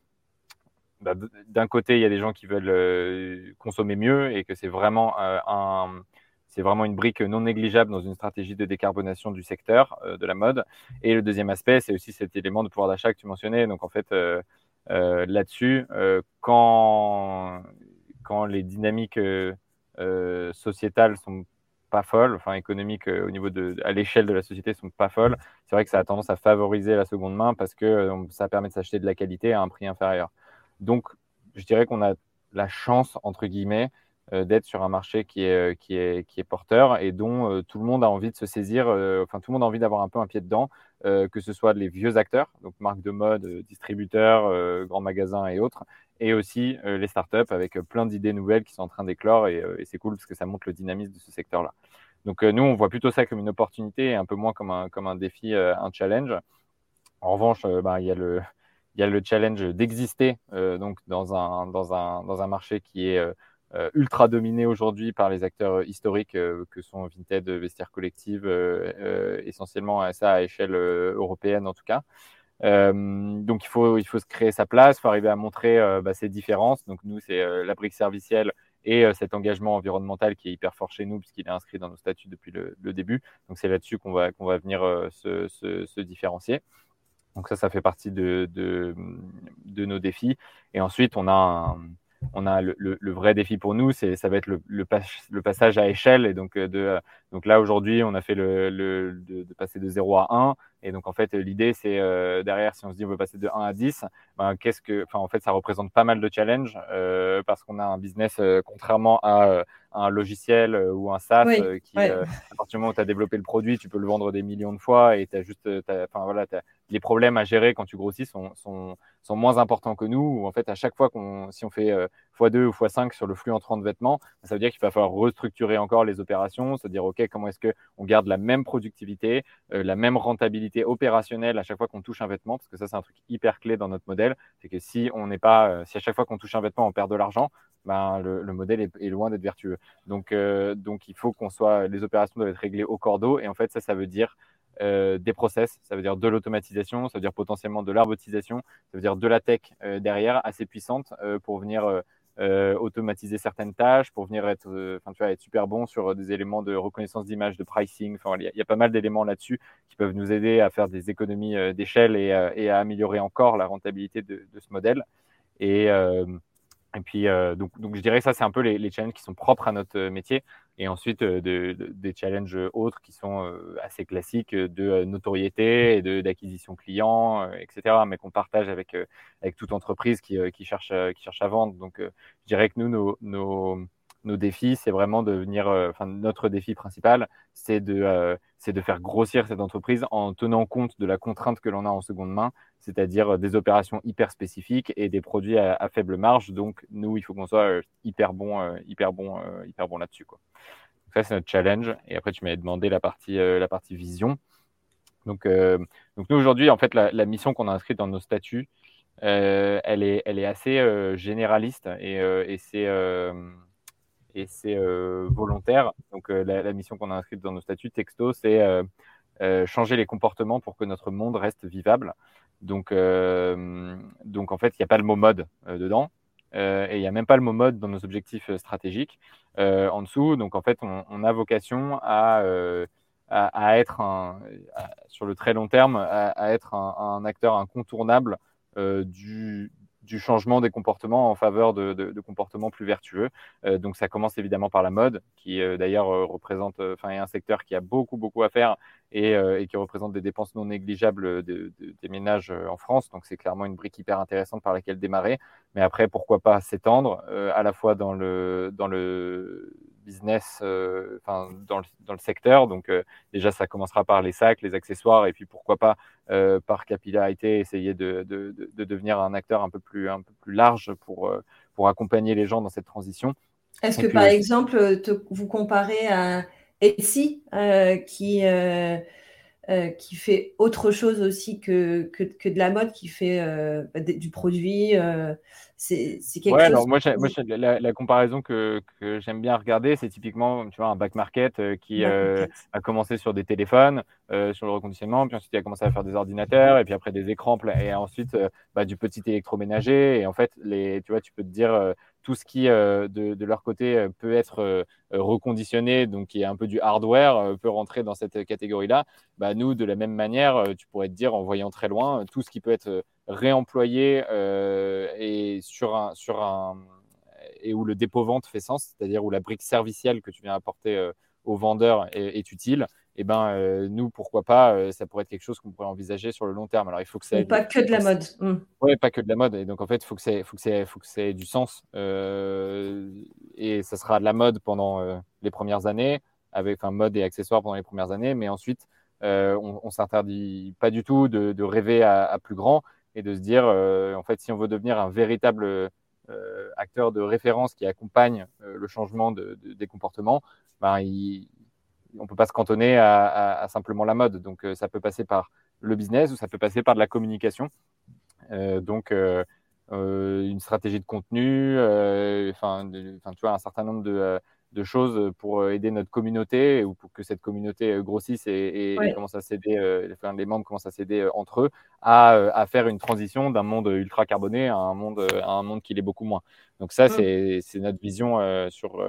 bah, d'un côté, il y a des gens qui veulent consommer mieux et que c'est vraiment un c'est vraiment une brique non négligeable dans une stratégie de décarbonation du secteur euh, de la mode. Et le deuxième aspect, c'est aussi cet élément de pouvoir d'achat que tu mentionnais. Donc en fait, euh, euh, là-dessus, quand, quand les dynamiques sociétales sont pas folles, enfin économiques au niveau de à l'échelle de la société sont pas folles, c'est vrai que ça a tendance à favoriser la seconde main parce que ça permet de s'acheter de la qualité à un prix inférieur. Donc je dirais qu'on a la chance entre guillemets euh, d'être sur un marché qui est, euh, porteur et dont euh, tout le monde a envie de se saisir, enfin tout le monde a envie d'avoir un peu un pied dedans, que ce soit les vieux acteurs, donc marques de mode, distributeurs, grands magasins et autres, et aussi les startups avec plein d'idées nouvelles qui sont en train d'éclore et, c'est cool parce que ça montre le dynamisme de ce secteur-là. Donc nous, on voit plutôt ça comme une opportunité et un peu moins comme un, comme un défi, un challenge. En revanche, bah, il y a le, il y a le challenge d'exister donc dans un, dans, un, dans un marché qui est euh, ultra dominé aujourd'hui par les acteurs euh, historiques euh, que sont Vinted, Vestiaire Collective, essentiellement ça à échelle européenne en tout cas. donc il faut, il faut se créer sa place, il faut arriver à montrer bah, ces différences. Donc nous, c'est la brique servicielle et cet engagement environnemental qui est hyper fort chez nous puisqu'il est inscrit dans nos statuts depuis le, début. Donc c'est là-dessus qu'on va, qu'on va venir se, se, différencier. Donc ça, ça fait partie de, de, de, nos défis. Et ensuite, on a un, on a le, vrai défi pour nous, c'est ça va être le, le, passage à échelle. Et donc, euh, de, euh, donc là, aujourd'hui, on a fait le, de, de, passer de 0 à 1. Et donc, en fait, l'idée, c'est euh, derrière, si on se dit on veut passer de 1 à 10, ben, qu'est-ce que, enfin, en fait, ça représente pas mal de challenges parce qu'on a un business, contrairement à un logiciel ou un SaaS qui, à partir du moment où tu as développé le produit, tu peux le vendre des millions de fois et tu as juste, enfin, voilà, les problèmes à gérer quand tu grossis sont, sont, moins importants que nous. Ou en fait, à chaque fois qu'on, si on fait x2 ou x5 sur le flux entrant de vêtements, ça veut dire qu'il va falloir restructurer encore les opérations, se dire, OK, comment est-ce qu'on garde la même productivité, la même rentabilité opérationnelle à chaque fois qu'on touche un vêtement, parce que ça, c'est un truc hyper clé dans notre modèle. C'est que si on n'est pas, euh, si à chaque fois qu'on touche un vêtement, on perd de l'argent, ben, le, modèle est, loin d'être vertueux. Donc, euh, donc, il faut qu'on soit, les opérations doivent être réglées au cordeau. Et en fait, ça, ça veut dire euh, des process, ça veut dire de l'automatisation, ça veut dire potentiellement de l'arbotisation, ça veut dire de la tech derrière assez puissante pour venir euh, automatiser certaines tâches pour venir être, euh, tu vois, être super bon sur des éléments de reconnaissance d'image, de pricing. Il y, a pas mal d'éléments là-dessus qui peuvent nous aider à faire des économies euh, d'échelle et, à améliorer encore la rentabilité de, ce modèle. Et puis, euh, donc, donc, je dirais que ça, c'est un peu les, les, challenges qui sont propres à notre euh, métier. Et ensuite, euh, de, des challenges autres qui sont assez classiques de notoriété et d'acquisition client, etc., mais qu'on partage avec, avec toute entreprise qui, qui, cherche, qui cherche à vendre. Donc, je dirais que nous, nos, nos, nos défis, c'est vraiment de venir, enfin, notre défi principal, c'est de, c'est de faire grossir cette entreprise en tenant compte de la contrainte que l'on a en seconde main, c'est-à-dire des opérations hyper spécifiques et des produits à, faible marge. Donc, nous, il faut qu'on soit euh, hyper bon, euh, hyper bon, euh, hyper bon là-dessus. Ça, c'est notre challenge. Et après, tu m'avais demandé la partie, la partie vision. Donc, donc nous, aujourd'hui, en fait, la, mission qu'on a inscrite dans nos statuts, elle, est, elle est assez généraliste et, et c'est et c'est euh, volontaire. Donc euh, la, mission qu'on a inscrite dans nos statuts texto, c'est euh, changer les comportements pour que notre monde reste vivable. Donc, donc en fait, il n'y a pas le mot mode dedans. et il n'y a même pas le mot mode dans nos objectifs stratégiques en dessous. Donc en fait, on, a vocation à, à, être un, sur le très long terme, à, être un, un, acteur incontournable du, du changement des comportements en faveur de, de, comportements plus vertueux. Euh, donc ça commence évidemment par la mode, qui euh, d'ailleurs euh, représente, enfin est un secteur qui a beaucoup beaucoup à faire et, et qui représente des dépenses non négligeables de, des ménages en France. Donc c'est clairement une brique hyper intéressante par laquelle démarrer. Mais après pourquoi pas s'étendre à la fois dans le dans le business euh, enfin, dans, le, dans, le, secteur. Donc euh, déjà, ça commencera par les sacs, les accessoires, et puis pourquoi pas euh, par capillarité essayer de, de, de, devenir un acteur un peu plus, un peu plus large pour, pour accompagner les gens dans cette transition. Est-ce que, par exemple, vous comparez à Etsy, qui euh, qui fait autre chose aussi que, que, que, de la mode, qui fait euh, bah, du produit. Euh, c'est quelque ouais, chose. Alors moi, moi la, la, comparaison que, que j'aime bien regarder, c'est typiquement tu vois, un back market qui a commencé sur des téléphones, sur le reconditionnement, puis ensuite il a commencé à faire des ordinateurs, et puis après des écrans, et ensuite bah, du petit électroménager. Et en fait, les, tu vois, tu peux te dire tout ce qui, euh, de, leur côté, euh, peut être euh, reconditionné, donc qui est un peu du hardware, peut rentrer dans cette catégorie-là. Bah, nous, de la même manière, tu pourrais te dire, en voyant très loin, tout ce qui peut être réemployé et sur un, sur un et où le dépôt-vente fait sens, c'est-à-dire où la brique servicielle que tu viens apporter au vendeur est utile, et eh ben euh, nous pourquoi pas euh, ça pourrait être quelque chose qu'on pourrait envisager sur le long terme. Alors il faut que ça pas que de la mode. Mmh. oui pas que de la mode. Et donc en fait il faut que ça faut que faut que ça ait du sens euh, et ça sera de la mode pendant les premières années avec enfin mode et accessoires pendant les premières années. Mais ensuite on, on s'interdit pas du tout de, rêver à, plus grand et de se dire en fait si on veut devenir un véritable acteur de référence qui accompagne le changement de, des comportements ben, il, on peut pas se cantonner à, simplement la mode. Donc, euh, ça peut passer par le business ou ça peut passer par de la communication. Euh, donc, euh, une stratégie de contenu, enfin, tu vois, un certain nombre de, de choses pour aider notre communauté ou pour que cette communauté grossisse et, commence à s'aider, les membres commencent à s'aider entre eux, à, à, faire une transition d'un monde ultra carboné à un monde, à un monde qui l'est beaucoup moins. Donc ça, mm. c'est notre vision sur,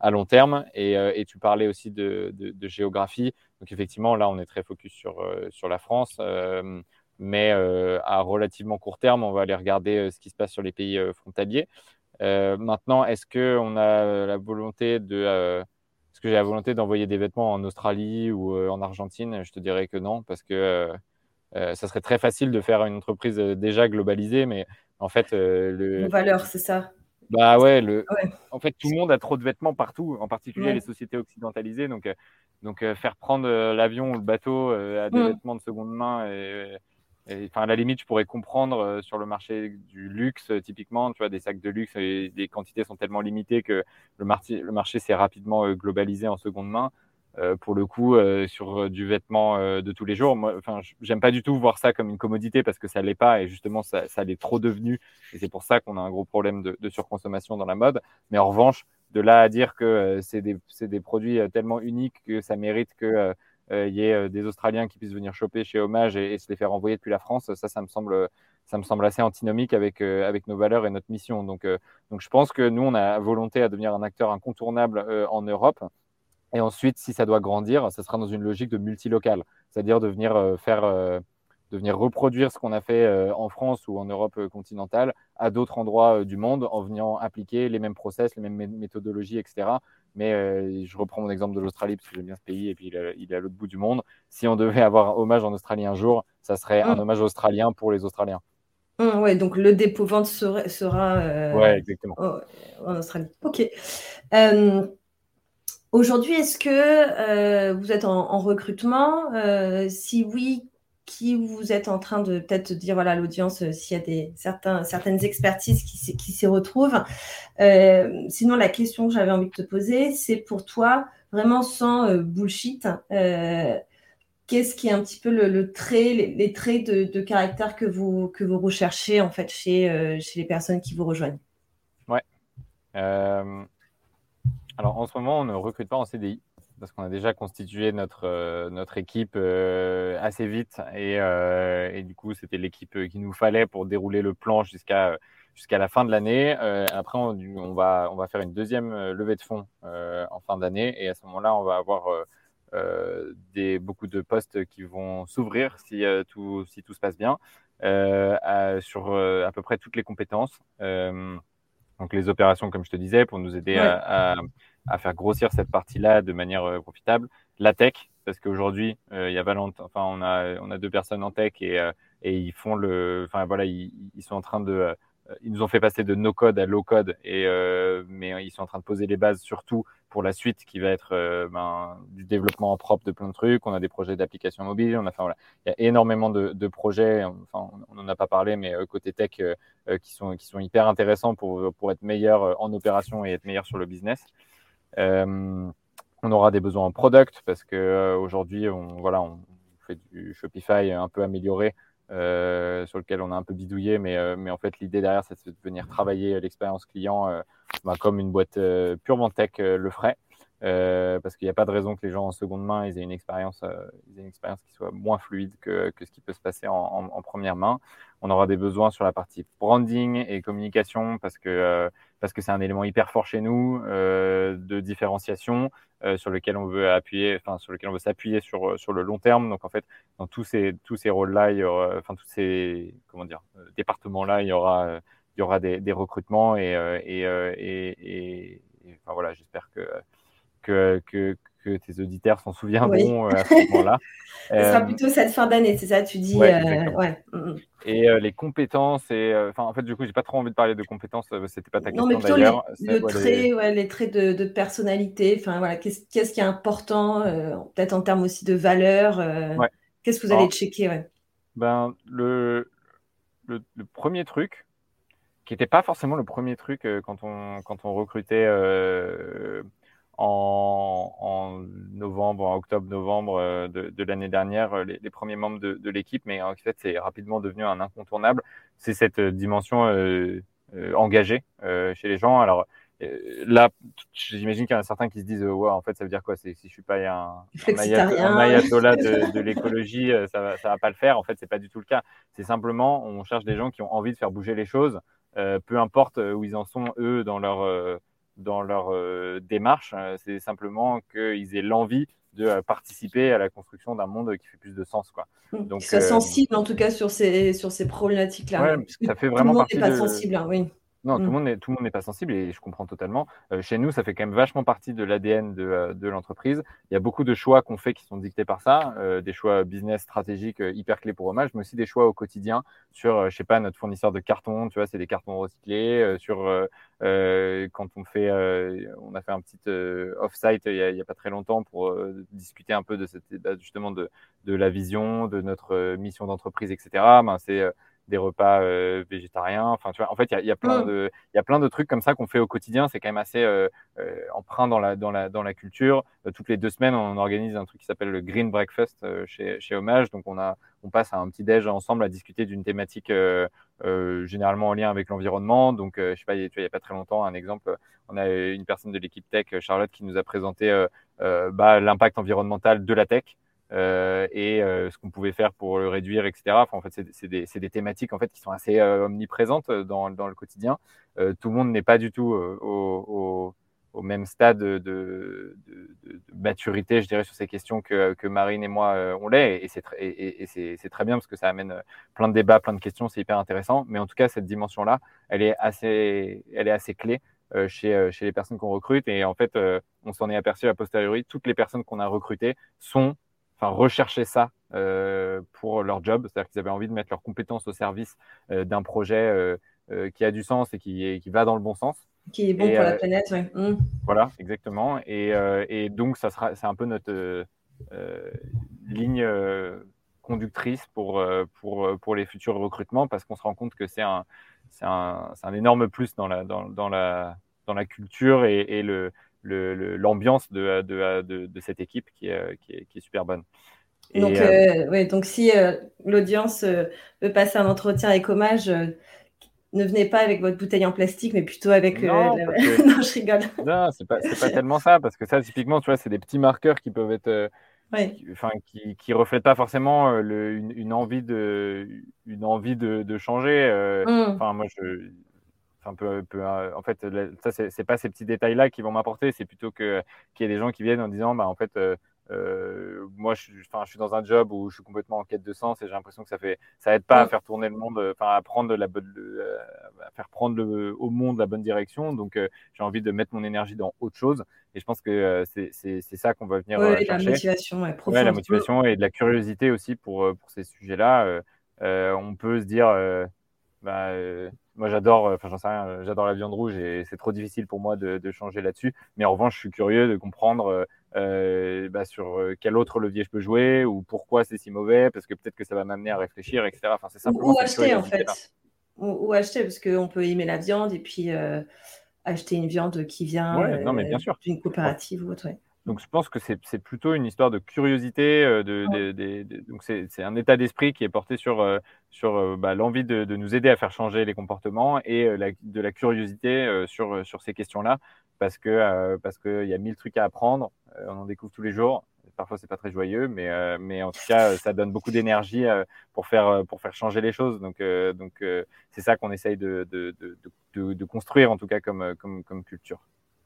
à long terme. Et, et tu parlais aussi de, de, de, géographie. Donc effectivement, là, on est très focus sur, sur la France. mais à relativement court terme, on va aller regarder ce qui se passe sur les pays frontaliers. Euh, maintenant, est-ce qu'on a la volonté de. Euh, est-ce que j'ai la volonté d'envoyer des vêtements en Australie ou euh, en Argentine? Je te dirais que non, parce que ça serait très facile de faire une entreprise déjà globalisée, mais en fait. le... valeur, c'est ça. Bah ouais, le... en fait, tout le monde a trop de vêtements partout, en particulier les sociétés occidentalisées. Donc, donc faire prendre l'avion ou le bateau à des mm. vêtements de seconde main et, enfin, à la limite, je pourrais comprendre euh, sur le marché du luxe, euh, typiquement, tu vois, des sacs de luxe, et les quantités sont tellement limitées que le, marché, le marché s'est rapidement euh, globalisé en seconde main. pour le coup, sur du vêtement de tous les jours, enfin, j'aime pas du tout voir ça comme une commodité parce que ça l'est pas et justement, ça, ça l'est trop devenu. Et c'est pour ça qu'on a un gros problème de, de, surconsommation dans la mode. Mais en revanche, de là à dire que c'est des, des, produits tellement uniques que ça mérite que euh, il y ait euh, des Australiens qui puissent venir choper chez Hommage et, se les faire envoyer depuis la France, ça, ça me semble, ça me semble assez antinomique avec, euh, avec nos valeurs et notre mission. Donc, donc, je pense que nous, on a volonté à devenir un acteur incontournable en Europe. Et ensuite, si ça doit grandir, ça sera dans une logique de multilocal, c'est-à-dire de venir faire, de venir reproduire ce qu'on a fait en France ou en Europe continentale à d'autres endroits du monde en venant appliquer les mêmes process, les mêmes méthodologies, etc. Mais euh, je reprends mon exemple de l'Australie parce que j'aime bien ce pays et puis il est, à l'autre bout du monde. Si on devait avoir un hommage en Australie un jour, ça serait un mm. hommage australien pour les Australiens. Mm, ouais, donc le dépôt-vente sera, sera euh, exactement. en Australie. Ok. Euh, aujourd'hui, est-ce que vous êtes en, en recrutement? Si oui, qui vous êtes en train de peut-être dire voilà l'audience euh, s'il y a des certaines expertises qui, s'y retrouvent. Euh, sinon, la question que j'avais envie de te poser, c'est pour toi vraiment sans euh, bullshit. Qu'est-ce qui est un petit peu le, trait, les, traits de, caractère que vous que vous recherchez en fait chez chez les personnes qui vous rejoignent? Ouais. alors en ce moment, on ne recrute pas en CDI parce qu'on a déjà constitué notre, euh, notre équipe euh, assez vite et, euh, et du coup c'était l'équipe qu'il nous fallait pour dérouler le plan jusqu'à jusqu'à la fin de l'année. après on, on, va, on va faire une deuxième levée de fonds en fin d'année et à ce moment-là on va avoir des, beaucoup de postes qui vont s'ouvrir si, tout, si tout se passe bien à, sur à peu près toutes les compétences. donc les opérations comme je te disais pour nous aider à à faire grossir cette partie-là de manière euh, profitable. La tech, parce qu'aujourd'hui, euh, il y a Valentin, enfin, on a, on a deux personnes en tech et, euh, et ils font le, enfin voilà, ils, ils sont en train de ils nous ont fait passer de no code à low code, et, mais ils sont en train de poser les bases surtout pour la suite qui va être ben, du développement propre de plein de trucs. On a des projets d'application mobile. On a, enfin, voilà, il y a énormément de, de projets. Enfin, on n'en a pas parlé, mais côté tech qui sont qui sont hyper intéressants pour pour être meilleur en opération et être meilleur sur le business. On aura des besoins en product parce que aujourd'hui, on voilà, on fait du Shopify un peu amélioré euh, sur lequel on a un peu bidouillé, mais, euh, mais en fait, l'idée derrière, c'est de venir travailler l'expérience client euh, bah, comme une boîte purement tech le ferait. Parce qu'il n'y a pas de raison que les gens en seconde main ils aient une expérience, une expérience qui soit moins fluide que, que, ce qui peut se passer en, en, première main. On aura des besoins sur la partie branding et communication parce que parce que c'est un élément hyper fort chez nous de différenciation euh, sur lequel on veut appuyer, enfin sur lequel on veut s'appuyer sur euh, sur le long terme. Donc en fait, dans tous ces tous ces rôles-là, il enfin tous ces comment dire euh, départements-là, il y aura il y aura des, des recrutements et et, et, et, enfin voilà, j'espère que que, que, que tes auditeurs s'en souviendront à ce moment-là. Ce sera plutôt cette fin d'année, c'est ça, tu dis. Ouais, ouais. Mm, mm. Et les compétences, et enfin, en fait, du coup, j'ai pas trop envie de parler de compétences, c'était pas ta question d'ailleurs. Les, le trait, les... les traits de, de personnalité, enfin voilà, qu'est-ce qui est important, peut-être en termes aussi de valeur. Qu'est-ce que vous allez checker. Ben, le, le, le, premier truc, qui n'était pas forcément le premier truc quand, on, quand on recrutait en, novembre, en octobre-novembre euh, de, l'année dernière, euh, les, premiers membres de, l'équipe, mais en fait, c'est rapidement devenu un incontournable. C'est cette euh, dimension engagée chez les gens. Alors, là, j'imagine qu'il y en a certains qui se disent ouais, en fait, ça veut dire quoi? Si je suis pas un, un, ayatollah de, de l'écologie, ça va, ça va pas le faire. En fait, c'est pas du tout le cas. C'est simplement, on cherche des gens qui ont envie de faire bouger les choses, peu importe où ils en sont eux dans leur dans leur euh, démarche. Euh, c'est simplement qu'ils aient l'envie de euh, participer à la construction d'un monde qui fait plus de sens. Quoi. Mmh. Donc, qu'ils sensible en tout cas sur ces, sur ces problématiques-là. ça fait vraiment tout le monde n'est pas sensible, hein, oui. Non, tout le mm. monde n'est tout le monde n'est pas sensible et je comprends totalement. Euh, chez nous, ça fait quand même vachement partie de l'ADN de, euh, de l'entreprise. Il y a beaucoup de choix qu'on fait qui sont dictés par ça, euh, des choix business stratégiques hyper clés pour Hommage, mais aussi des choix au quotidien sur, je sais pas, notre fournisseur de cartons. Tu vois, c'est des cartons recyclés. sur quand on fait, on a fait un petit off-site il, il y a, pas très longtemps pour discuter un peu de cette, justement de, de la vision, de notre mission d'entreprise, etc. Ben, c'est des repas euh, végétariens. Enfin, tu vois, en fait, il y a, plein mm. de, il y a plein de trucs comme ça qu'on fait au quotidien. C'est quand même assez euh, euh, emprunt dans la, dans la, dans la culture. toutes les deux semaines, on organise un truc qui s'appelle le Green Breakfast chez, chez Hommage. Donc, on a, on passe à un petit déj ensemble à discuter d'une thématique généralement en lien avec l'environnement. Donc, je sais pas, il y a pas très longtemps, un exemple, on a une personne de l'équipe tech, Charlotte, qui nous a présenté bah, l'impact environnemental de la tech. Euh, et euh, ce qu'on pouvait faire pour le réduire, etc. En fait, c'est des, thématiques en fait qui sont assez euh, omniprésentes dans, le quotidien. tout le monde n'est pas du tout au, même stade de, maturité, je dirais, sur ces questions que, Marine et moi on l'est, et, c'est et, et c'est très bien parce que ça amène plein de débats, plein de questions, c'est hyper intéressant. Mais en tout cas, cette dimension-là, elle est assez, elle est assez clé. chez, chez les personnes qu'on recrute et en fait on s'en est aperçu a posteriori toutes les personnes qu'on a recrutées sont enfin, rechercher ça euh, pour leur job, c'est-à-dire qu'ils avaient envie de mettre leurs compétences au service euh, d'un projet euh, qui a du sens et qui, qui va dans le bon sens. Qui est bon pour la planète, oui. Mmh. Voilà, exactement. Et, et, donc, ça sera, c'est un peu notre ligne conductrice pour, pour, pour les futurs recrutements parce qu'on se rend compte que c'est un, c'est un, un, énorme plus dans la, dans, dans la, dans la culture et, et le, l'ambiance de, de, de, cette équipe qui est, qui est, qui est super bonne. donc, euh, euh, ouais, donc si euh, l'audience veut passer un entretien avec hommage, ne venez pas avec votre bouteille en plastique, mais plutôt avec. Non, non je rigole. Non, c'est pas, pas tellement ça, parce que ça, typiquement, tu vois, c'est des petits marqueurs qui peuvent être. enfin, qui, qui reflètent pas forcément le, une, envie de, une envie de, de changer. Mmh. Enfin, moi, je, Enfin, peu, peu, euh, en fait, ça, c'est pas ces petits détails-là qui vont m'apporter, c'est plutôt qu'il y ait des gens qui viennent en disant, bah, en fait, euh, euh, moi, je, je suis dans un job où je suis complètement en quête de sens et j'ai l'impression que ça fait, ça aide pas à faire tourner le monde, enfin, à prendre la bonne, à faire prendre le, au monde la bonne direction. Donc, j'ai envie de mettre mon énergie dans autre chose. Et je pense que c'est ça qu'on va venir ouais, chercher. La motivation, ouais, la motivation et de la curiosité aussi pour, pour ces sujets-là. on peut se dire, bah, moi, j'adore, enfin, j'en sais rien, j'adore la viande rouge et c'est trop difficile pour moi de, changer là-dessus. Mais en revanche, je suis curieux de comprendre bah, sur quel autre levier je peux jouer ou pourquoi c'est si mauvais, parce que peut-être que ça va m'amener à réfléchir, etc. Enfin, c'est simplement. Ou, acheter, en fait. Ou, acheter, parce qu'on peut aimer la viande et puis acheter une viande qui vient d'une coopérative ou autre. Donc je pense que c'est plutôt une histoire de curiosité, euh, de, donc c'est un état d'esprit qui est porté sur, euh, sur euh, bah, l'envie de, nous aider à faire changer les comportements et de la curiosité sur, sur ces questions-là, parce que parce qu'il y a mille trucs à apprendre, on en découvre tous les jours. Parfois c'est pas très joyeux, mais, mais en tout cas ça donne beaucoup d'énergie pour faire pour faire changer les choses. Donc donc c'est ça qu'on essaye de, de, construire en tout cas comme, comme, comme culture.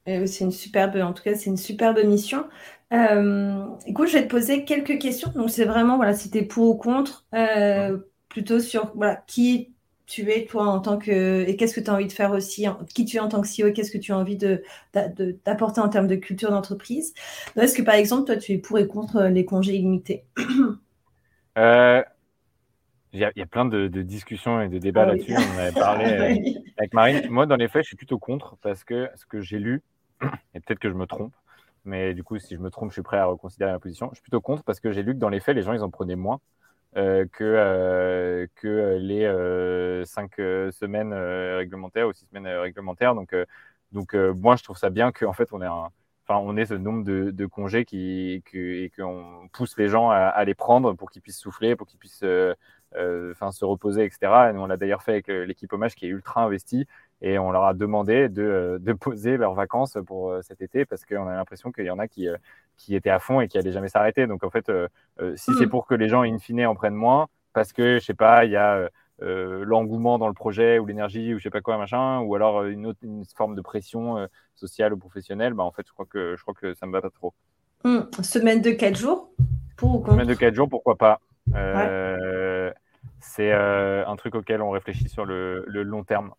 C'est une superbe, en tout cas, c'est une superbe mission. Euh, écoute, je vais te poser quelques questions. Donc, c'est vraiment, voilà, si tu es pour ou contre, euh, plutôt sur voilà, qui tu es, toi, en tant que. Et qu'est-ce que tu as envie de faire aussi, qui tu es en tant que CEO et qu'est-ce que tu as envie d'apporter en termes de culture d'entreprise. Est-ce que, par exemple, toi, tu es pour et contre les congés illimités euh, il y, a, plein de, discussions et de débats ah là-dessus. On avait parlé avec Marine. Moi, dans les faits, je suis plutôt contre parce que ce que j'ai lu, et peut-être que je me trompe, mais du coup, si je me trompe, je suis prêt à reconsidérer ma position. Je suis plutôt contre parce que j'ai lu que dans les faits, les gens, ils en prenaient moins euh, que, euh, que les euh, cinq semaines réglementaires ou six semaines réglementaires. Donc, donc moi, je trouve ça bien qu'en fait, on ait on ait ce nombre de, congés qui, et qu'on pousse les gens à, les prendre pour qu'ils puissent souffler, pour qu'ils puissent enfin, se reposer, etc. Et nous, on l'a d'ailleurs fait avec l'équipe hommage qui est ultra investie et on leur a demandé de, euh, de poser leurs vacances pour euh, cet été parce qu'on a l'impression qu'il y en a qui, euh, qui étaient à fond et qui n'allaient jamais s'arrêter. Donc en fait, si c'est mm. pour que les gens in fine en prennent moins, parce que je sais pas, il y a l'engouement dans le projet ou l'énergie ou je sais pas quoi machin, ou alors une autre une forme de pression sociale ou professionnelle, bah en fait je crois que je crois que ça me va pas trop. Mm. Semaine de 4 jours pour ou contre Semaine de 4 jours, pourquoi pas. C'est un truc auquel on réfléchit sur le, le long terme.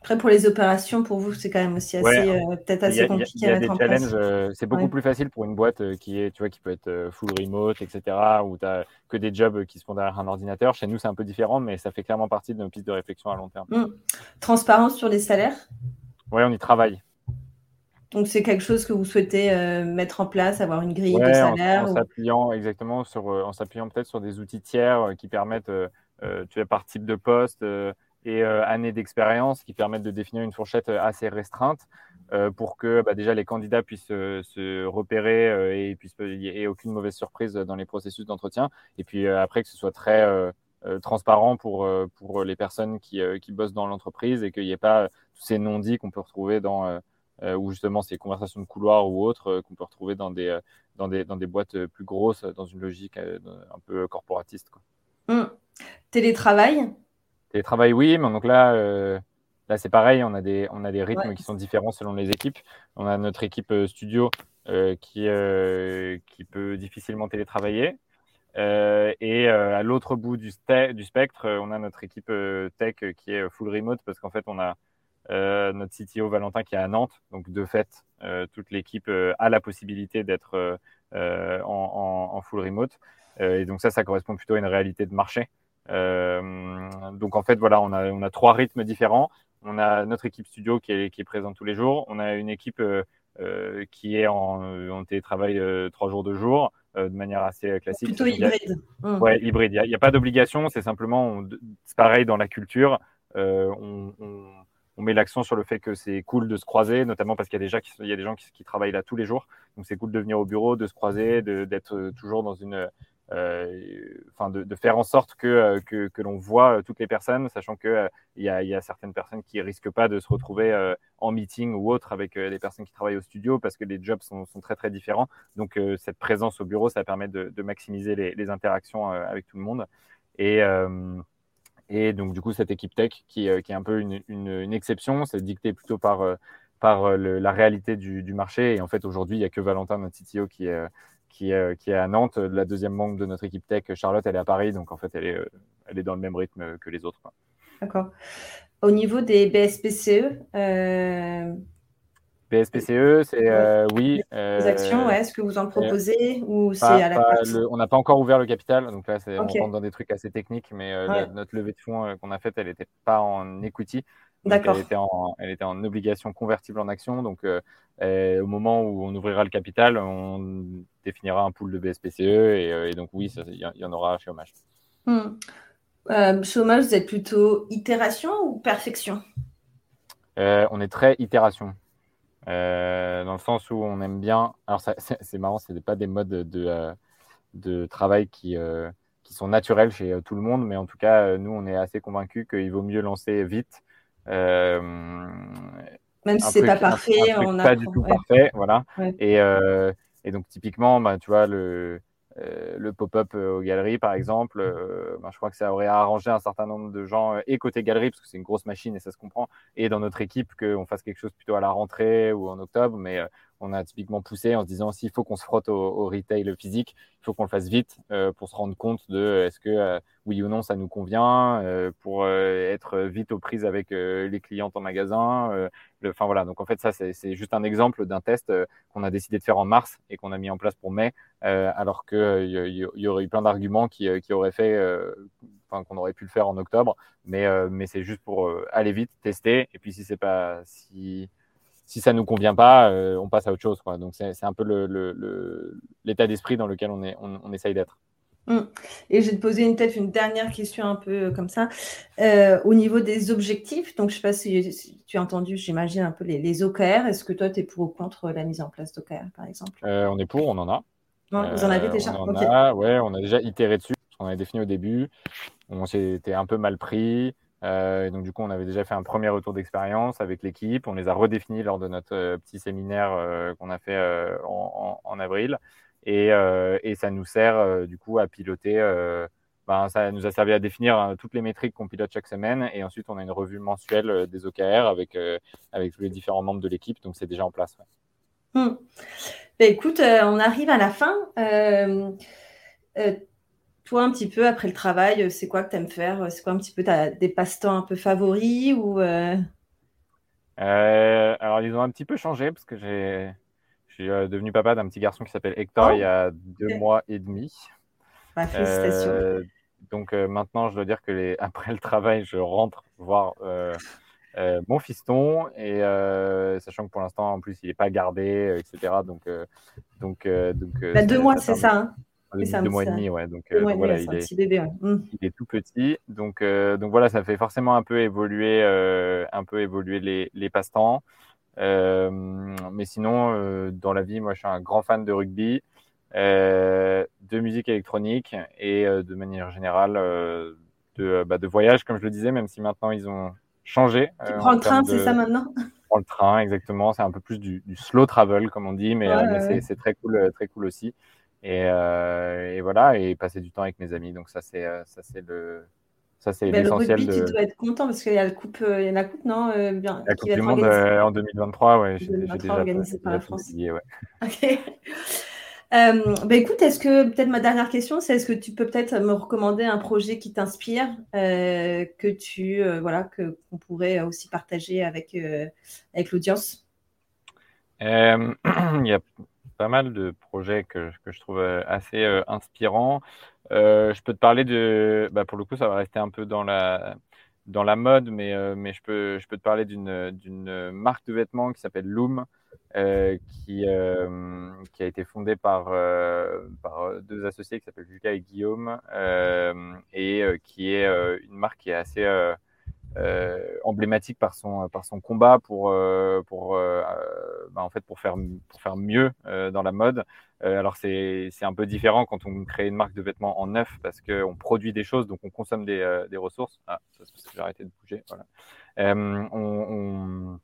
Après, pour les opérations, pour vous, c'est quand même aussi assez, euh, peut-être assez compliqué à mettre en place. Euh, c'est beaucoup plus facile pour une boîte euh, qui est, tu vois, qui peut être full remote, etc., où tu n'as que des jobs qui se font derrière un ordinateur. Chez nous, c'est un peu différent, mais ça fait clairement partie de nos pistes de réflexion à long terme. Mmh. Transparence sur les salaires? Oui, on y travaille. Donc, c'est quelque chose que vous souhaitez mettre en place, avoir une grille de salaire En, s'appuyant, exactement, sur, en s'appuyant peut-être sur des outils tiers qui permettent, tu vois, par type de poste et euh, années d'expérience qui permettent de définir une fourchette euh, assez restreinte euh, pour que bah, déjà les candidats puissent se repérer et n'y ait aucune mauvaise surprise dans les processus d'entretien. Et puis après que ce soit très transparent pour, pour les personnes qui, qui bossent dans l'entreprise et qu'il n'y ait pas tous ces non-dits qu'on peut retrouver dans, ou justement ces conversations de couloir ou autres qu'on peut retrouver dans des, dans, des, dans des boîtes plus grosses, dans une logique un peu corporatiste. Quoi. Mmh. Télétravail? Télétravail, oui, mais donc là, euh, là c'est pareil, on a des, on a des rythmes qui sont différents selon les équipes. On a notre équipe euh, studio euh, qui, qui peut difficilement télétravailler. et à l'autre bout du, du, spectre, on a notre équipe tech qui est full remote parce qu'en fait, on a notre CTO Valentin qui est à Nantes. Donc, de fait, toute l'équipe a la possibilité d'être en, en, full remote. et donc, ça, ça correspond plutôt à une réalité de marché. Euh, donc en fait, voilà, on a, on a trois rythmes différents. On a notre équipe studio qui est, qui est présente tous les jours. On a une équipe euh, euh, qui est en, en télétravail trois jours de jour de manière assez classique. Plutôt hybride. Mmh. Ouais, hybride. Il n'y a, pas d'obligation, c'est simplement, c'est pareil dans la culture. on, on, met l'accent sur le fait que c'est cool de se croiser, notamment parce qu'il y a des, il y a des gens qui, qui, travaillent là tous les jours. Donc c'est cool de venir au bureau, de se croiser, d'être toujours dans une, enfin de, faire en sorte que, euh, que, l'on voit euh, toutes les personnes, sachant qu'il il y, a, certaines personnes qui risquent pas de se retrouver en meeting ou autre avec les personnes qui travaillent au studio parce que les jobs sont, très très différents. Donc cette présence au bureau, ça permet de, maximiser les, interactions avec tout le monde. Et, donc du coup cette équipe tech qui, est un peu une exception, c'est dicté plutôt par par la réalité du, du, marché. Et en fait, aujourd'hui, il n'y a que Valentin, notre CTO, qui est, qui est, qui est à Nantes. La deuxième membre de notre équipe tech, Charlotte, elle est à Paris. Donc, en fait, elle est, euh, elle est dans le même rythme que les autres. D'accord. Au niveau des BSPCE euh... BSPCE, c'est euh, oui. Euh, les actions, est-ce que vous en proposez ou c'est à la On n'a pas encore ouvert le capital, donc là, on rentre dans des trucs assez techniques, mais notre levée de fonds qu'on a faite, elle n'était pas en equity. D'accord. Elle, était en, elle était en obligation convertible en action. Donc, au moment où on ouvrira le capital, on définira un pool de BSPCE. Et, donc, oui, il y, en aura chez Hommage. Hmm. chez Hommage, vous êtes plutôt itération ou perfection? On est très itération. dans le sens où on aime bien. Alors, c'est marrant, ce n'est pas des modes de, de travail qui, qui sont naturels chez euh, tout le monde, mais en tout cas, euh, nous, on est assez convaincus qu'il vaut mieux lancer vite. Euh, Même si c'est pas parfait, on a pas du tout parfait, voilà. Et, et, donc typiquement, bah, tu vois, le, le pop-up aux galeries, par exemple, bah, je crois que ça aurait arrangé un certain nombre de gens, et côté galerie, parce que c'est une grosse machine et ça se comprend, et dans notre équipe, qu'on fasse quelque chose plutôt à la rentrée ou en octobre, mais on a typiquement poussé en se disant s'il faut qu'on se frotte au, retail physique, il faut qu'on le fasse vite euh, pour se rendre compte de euh, est-ce que euh, oui ou non ça nous convient, pour être vite aux prises avec les clients en magasin. Enfin voilà, donc en fait ça c'est juste un exemple d'un test qu'on a décidé de faire en mars et qu'on a mis en place pour mai, alors qu'il y, aurait eu plein d'arguments qui, auraient fait, enfin qu'on aurait pu le faire en octobre, mais, mais c'est juste pour aller vite, tester, et puis si c'est pas si si ça nous convient pas, euh, on passe à autre chose. Quoi. Donc c'est un peu l'état le, d'esprit dans lequel on, est, on, essaye d'être. Mmh. Et je vais te poser peut-être une dernière question un peu euh, comme ça. Euh, au niveau des objectifs, donc je ne sais pas si, tu as entendu, j'imagine, un peu les, OKR. Est-ce que toi, tu es pour ou contre la mise en place d'OKR, par exemple? On est pour, on en a. vous en avez déjà on a, ouais, on a déjà itéré dessus. On avait défini au début. On s'était un peu mal pris. Euh, donc, du coup, on avait déjà fait un premier retour d'expérience avec l'équipe. On les a redéfinis lors de notre euh, petit séminaire euh, qu'on a fait en, avril. Et, ça nous sert, du coup, à piloter. Ben, ça nous a servi à définir hein, toutes les métriques qu'on pilote chaque semaine. Et ensuite, on a une revue mensuelle des OKR avec, avec tous les différents membres de l'équipe. Donc, c'est déjà en place. Hmm. Ben, écoute, on arrive à la fin toi, un petit peu après le travail, euh, c'est quoi que tu aimes faire euh, C'est quoi un petit peu as des passe-temps un peu favoris ou euh? Alors, ils ont un petit peu changé parce que j'ai, je suis devenu papa d'un petit garçon qui s'appelle Hector il y a oh, deux mois et demi. Bah, félicitations. donc maintenant, je dois dire que les... après le travail, je rentre voir mon fiston et sachant que pour l'instant, en plus, il n'est pas gardé, etc. Donc, donc, donc. Bah, deux mois, c'est ça. Hein deux mois et demi, ouais. Donc, euh, voilà, il est, bébé, mmh. il est tout petit. Donc, euh, donc voilà, ça fait forcément un peu évoluer, euh, un peu évoluer les, les passe-temps. mais sinon, dans la vie, moi, je suis un grand fan de rugby, de musique électronique et de manière générale de, bah, de voyage, comme je le disais, même si maintenant ils ont changé. Tu prends le train, c'est ça maintenant? Prends le train, exactement. C'est un peu plus du, du, slow travel, comme on dit, mais, mais c'est très cool, très cool aussi. Euh, et, voilà, et passer du temps avec mes amis. Donc ça, c'est euh, ça, c'est le ça, c'est l'essentiel. Le de... tu dois être content parce qu'il y a la coupe, il y a la coupe, non bien, La Coupe du Monde en 2023, ouais. J'ai déjà organisée par la France. ouais. Ok. Euh, bah écoute, est-ce que peut-être ma dernière question, c'est est-ce que tu peux peut-être me recommander un projet qui t'inspire, euh, que tu voilà, que qu'on pourrait aussi partager avec avec l'audience? Il y a pas mal de projets que, que je trouve euh, assez euh, inspirants. Euh, je peux te parler de, bah, pour le coup, ça va rester un peu dans la, dans la mode, mais, mais je, peux, je peux te parler d'une marque de vêtements qui s'appelle Loom, qui, qui a été fondée par, par deux associés qui s'appellent Lucas et Guillaume, et qui est une marque qui est assez euh, emblématique par son, par son combat pour, euh, pour, euh, bah, en fait, pour, faire, pour faire mieux dans la mode. alors c'est un peu différent quand on crée une marque de vêtements en neuf parce qu'on produit des choses, donc on consomme des, des ressources. Ah, ça c'est parce que j'ai arrêté de bouger. On, on,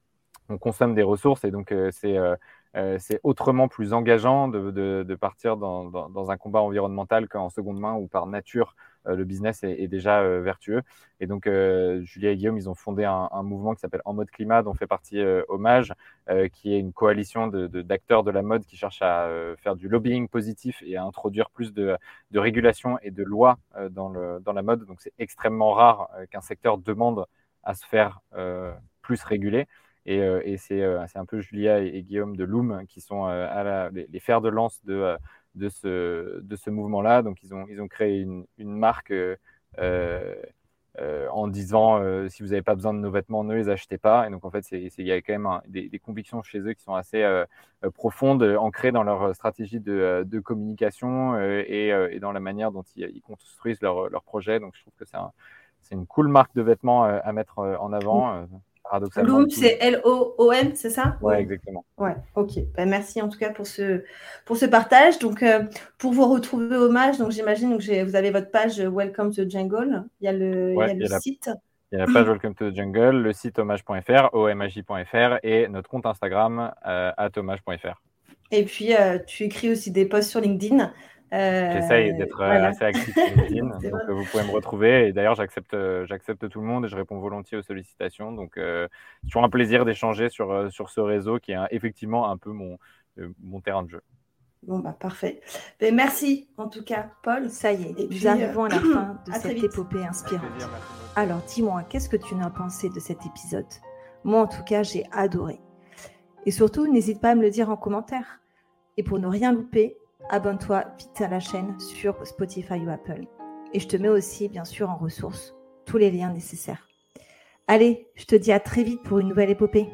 on, consomme des ressources et donc c'est autrement plus engageant de, de, partir dans, dans, un combat environnemental qu'en seconde main ou par nature euh, le business est, déjà euh, vertueux. Et donc, euh, Julia et Guillaume, ils ont fondé un, mouvement qui s'appelle En mode climat, dont fait partie Hommage, qui est une coalition d'acteurs de, la mode qui cherche à faire du lobbying positif et à introduire plus de, de régulation et de lois dans, la mode. Donc, c'est extrêmement rare qu'un secteur demande à se faire plus réguler. Et, c'est un peu Julia et, Guillaume de Loom qui sont les, fers de lance de, de ce, de ce mouvement-là. Donc, ils ont, ils ont créé une, une marque euh, en disant si vous n'avez pas besoin de nos vêtements, ne les achetez pas. Et donc en fait, il y a quand même des, convictions chez eux qui sont assez profondes, ancrées dans leur stratégie de, communication et, dans la manière dont ils, construisent leur, leur, projet. Donc je trouve que c'est une cool marque de vêtements à mettre en avant paradoxalement. Loom, c'est L-O-O-M, c'est ça Oui, exactement. Ouais, ok. Ben, merci en tout cas pour ce, pour ce partage. Donc, euh, pour vous retrouver hommage, donc j'imagine que vous avez votre page Welcome to the Jungle. Il y a le, il y a le site. Il y a la page Welcome to the Jungle, le site hommage.fr, omaj.fr et notre compte Instagram, euh. Et puis, euh, tu écris aussi des posts sur LinkedIn. J'essaye euh, d'être euh, assez actif sur LinkedIn, donc euh, vous pouvez me retrouver. Et d'ailleurs, j'accepte, j'accepte tout le monde et je réponds volontiers aux sollicitations. Donc, c'est toujours un plaisir d'échanger sur, sur ce réseau qui est effectivement un peu mon, mon terrain de jeu. Bon, bah parfait. Mais ben, merci en tout cas, Paul. Ça y est, nous arrivons à la fin de cette épopée inspirante. Alors, dis-moi, qu'est-ce que tu en as pensé de cet épisode? Moi, en tout cas, j'ai adoré. Et surtout, n'hésite pas à me le dire en commentaire. Et pour ne rien louper, abonne-toi vite à la chaîne sur Spotify ou Apple. Et je te mets aussi, bien sûr, en ressources tous les liens nécessaires. Allez, je te dis à très vite pour une nouvelle épopée.